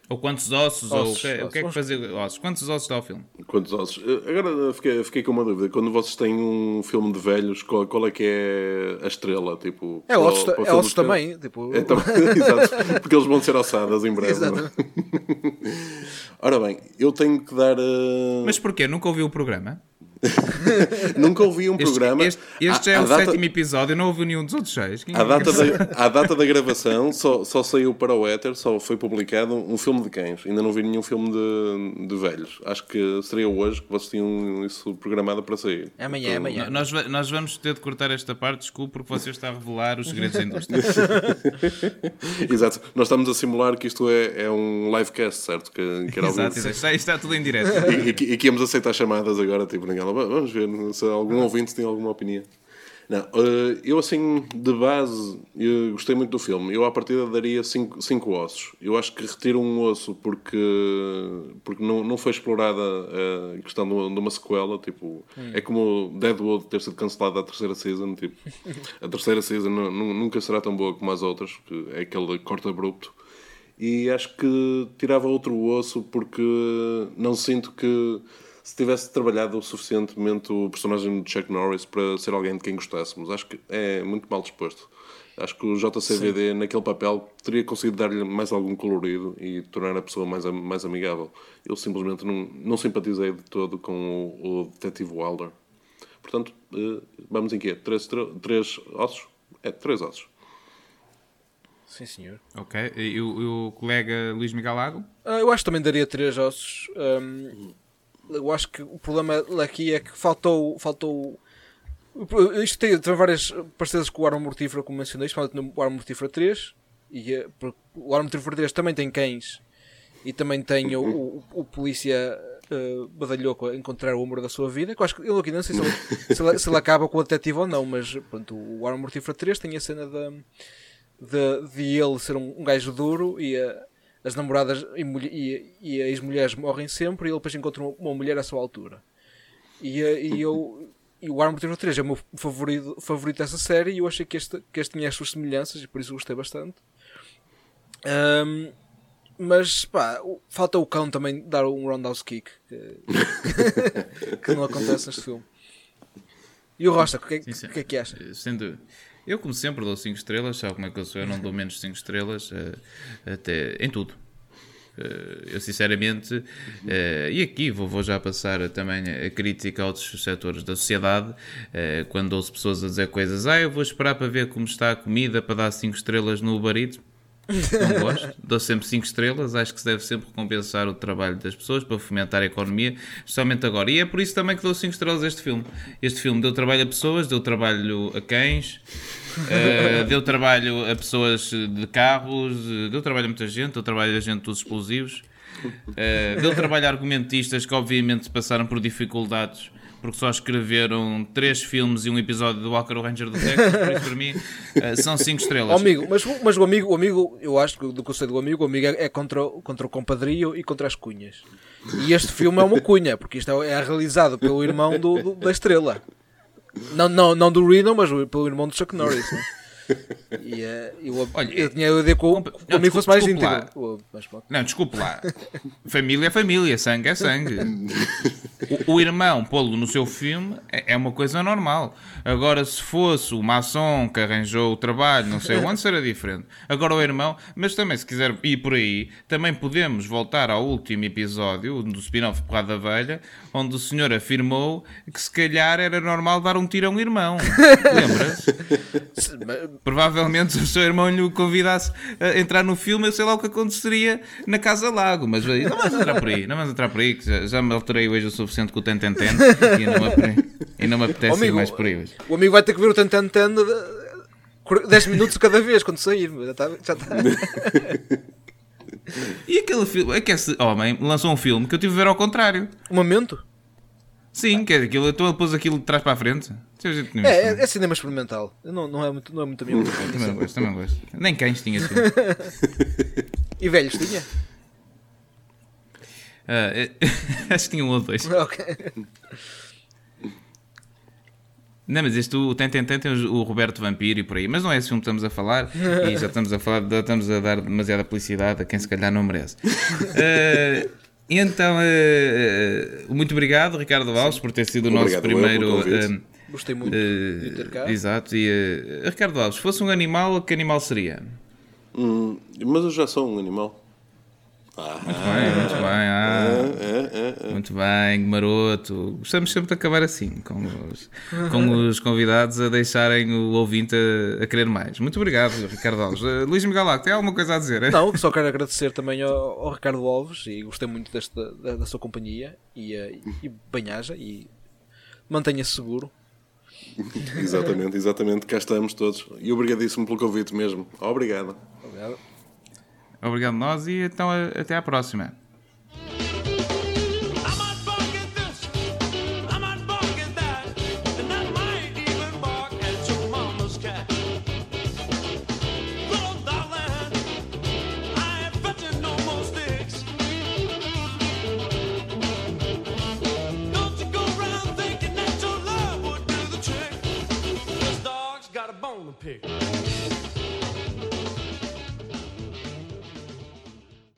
Ou quantos ossos? ou o Ossos, que, o que é que ossos. fazer ossos? Quantos ossos dá o filme? Quantos ossos? Eh, Agora fiquei, fiquei com uma dúvida. Quando vocês têm um filme de velhos, qual, qual é que é a estrela? Tipo, É o- ossos, para é filme ossos que- também. Tipo, É, também, [LAUGHS] exato, porque eles vão ser ossadas em breve. é? [LAUGHS] Ora bem, eu tenho que dar. eh, Mas porquê? Nunca ouviu o programa? [LAUGHS] Nunca ouvi um Este, programa. este, este já é o data- sétimo episódio, não ouviu nenhum dos outros seis. Quem- À data, da, à data da gravação, só, só saiu para o Ether, só foi publicado um filme de cães. Ainda não vi nenhum filme de, de velhos. Acho que seria hoje que vocês tinham isso programado para sair. É amanhã, é amanhã. Nós, nós vamos ter de cortar esta parte, desculpe, porque você está a revelar os segredos da indústria. [LAUGHS] Exato. Nós estamos a simular que isto é, é um livecast, certo? Que, que era algum- Exato, exato. Está, está tudo em direto. e, [LAUGHS] e, que- e que íamos aceitar chamadas agora, tipo, naquela. "Bom, Vamos ver se algum ouvinte tem alguma opinião. Não, eh, eu assim, de base, gostei muito do filme. Eu à partida daria 5 cinco ossos. Eu acho que retiro um osso porque, porque não, não foi explorada a questão de uma, sequela. Tipo, É como Deadwood ter sido cancelado à terceira season. Tipo, a terceira season nu- nu- nunca será tão boa como as outras, que é aquele corte abrupto. E acho que tirava outro osso porque não sinto que se tivesse trabalhado o suficientemente o personagem de Chuck Norris para ser alguém de quem gostássemos. Acho que é muito mal disposto. Acho que o JCVD naquele papel teria conseguido dar-lhe mais algum colorido e tornar a pessoa mais, mais amigável. Eu simplesmente não, não simpatizei de todo com o, o detetive Wilder. Portanto, eh, vamos em quê? Três, tre- três ossos? É, três ossos. Sim, senhor. Ok. E o, o colega Luís Miguel Lago? Ah, eu acho que também daria três ossos. Ahm, eu acho que o problema aqui é que faltou. faltou isto tem, tem várias parcerias com o Arma Mortífera, como mencionei, especialmente no Arma Mortífera 3. E, porque o Arma Mortífera 3 também tem cães e também tem o, o, o polícia uh, badalhoco a encontrar o amor da sua vida. Que eu acho que ele aqui não sei se ele, se ele, se ele acaba com o detetive ou não, mas pronto, o Arma Mortífera 3 tem a cena da de, de ele ser um, um gajo duro e a- as namoradas e, e, e as mulheres morrem sempre e ele depois encontra uma, uma mulher à sua altura. E, e eu e o Armored Core 3 é o meu favorito, favorito dessa série e eu achei que este, que este tinha as suas semelhanças e por isso gostei bastante. Ahm, mas pá, falta o cão também dar um roundhouse kick que, [LAUGHS] que não acontece neste filme. E o Rosta, o que, é- que é que acha? Eh, Sendo, eu, como sempre, dou 5 estrelas. Sabe como é que eu sou? Eu não dou menos 5 estrelas eh, até, em tudo. Eh, eu, sinceramente, eh, e aqui vou, vou já passar também a crítica a outros setores da sociedade. quando ouço pessoas a dizer coisas, ah, eu vou esperar para ver como está a comida para dar 5 estrelas no Uber Eats. Não gosto, dou sempre 5 estrelas. Acho que se deve sempre recompensar o trabalho das pessoas para fomentar a economia, especialmente agora. E é por isso também que dou 5 estrelas a este filme. Este filme deu trabalho a pessoas, deu trabalho a cães, eh, deu trabalho a pessoas de carros, eh, deu trabalho a muita gente, deu trabalho a gente dos explosivos, eh, deu trabalho a argumentistas que, obviamente, passaram por dificuldades. Porque só escreveram três filmes e um episódio do Walker o Ranger do Texas, por isso para mim [LAUGHS] eh, são 5 estrelas. Ó, amigo, mas, mas o amigo, o amigo, eu acho que do que eu sei do amigo, o amigo é, é contra, contra o compadrio e contra as cunhas. E este filme é uma cunha, porque isto é, é realizado pelo irmão do, do- da estrela. Não, não, não do Reno, mas pelo irmão do Chuck Norris. né? E eh, eu, Olha, eu tinha a ideia que o, não, o amigo fosse mais íntegro. Mas. Não, desculpe lá. Família é família, sangue é sangue. O, o irmão pô-lo no seu filme é, é uma coisa normal. Agora, se fosse o maçom que arranjou o trabalho, não sei onde, seria diferente. Agora o irmão, mas também, se quiser ir por aí, também podemos voltar ao último episódio do spin-off Porrada Velha, onde o senhor afirmou que se calhar era normal dar um tiro a um irmão. [LAUGHS] Lembra-se? Provavelmente se o seu irmão lhe convidasse a entrar no filme, eu sei lá o que aconteceria na Casa Lago. Mas não vamos entrar por aí, não vamos entrar por aí, que já, já me alterei hoje o suficiente com o Ten e não me, apre- e não me apetece amigo, ir mais por aí hoje. O amigo vai ter que ver o Tantantan 10 minutos cada vez quando sair. Já está. Já está. [LAUGHS] E aquele filme, é que esse homem lançou um filme que eu tive a ver ao contrário. Um momento? Sim, que é aquilo, então ele pôs aquilo de trás para a frente. É, é, é cinema experimental. Não, não, é muito, não é muito a minha. Também não gosto, também gosto. Nem cães tinha filme. [LAUGHS] E velhos tinha? É- [LAUGHS] acho que tinha um ou dois. Ok. Não, mas este, o Tem Tem o Roberto Vampiro e por aí. Mas não é esse filme que estamos a falar e já estamos a falar, já estamos a dar demasiada publicidade a quem se calhar não merece. Uh, [LAUGHS] então, uh, uh, muito obrigado, Ricardo Alves, por ter sido o nosso primeiro. convite. Gostei muito de ter cá. Exato. E, Ricardo Alves, se fosse um animal, que animal seria? Hum, mas eu já sou um animal. Muito bem, muito bem. Ah, É, é, é. muito bem, maroto. Gostamos sempre de acabar assim, com os, com os convidados a deixarem o ouvinte a, a querer mais. Muito obrigado, Ricardo Alves. Uh, Luís Miguel Lago, tem alguma coisa a dizer? Não, só quero agradecer também ao, ao Ricardo Alves e gostei muito desta, da, da sua companhia e, eh, e bem-haja e mantenha-se seguro. [LAUGHS] Exatamente, exatamente. Cá estamos todos. E obrigadíssimo pelo convite mesmo. Obrigado. Obrigado. Obrigado nós e então até à próxima. pick.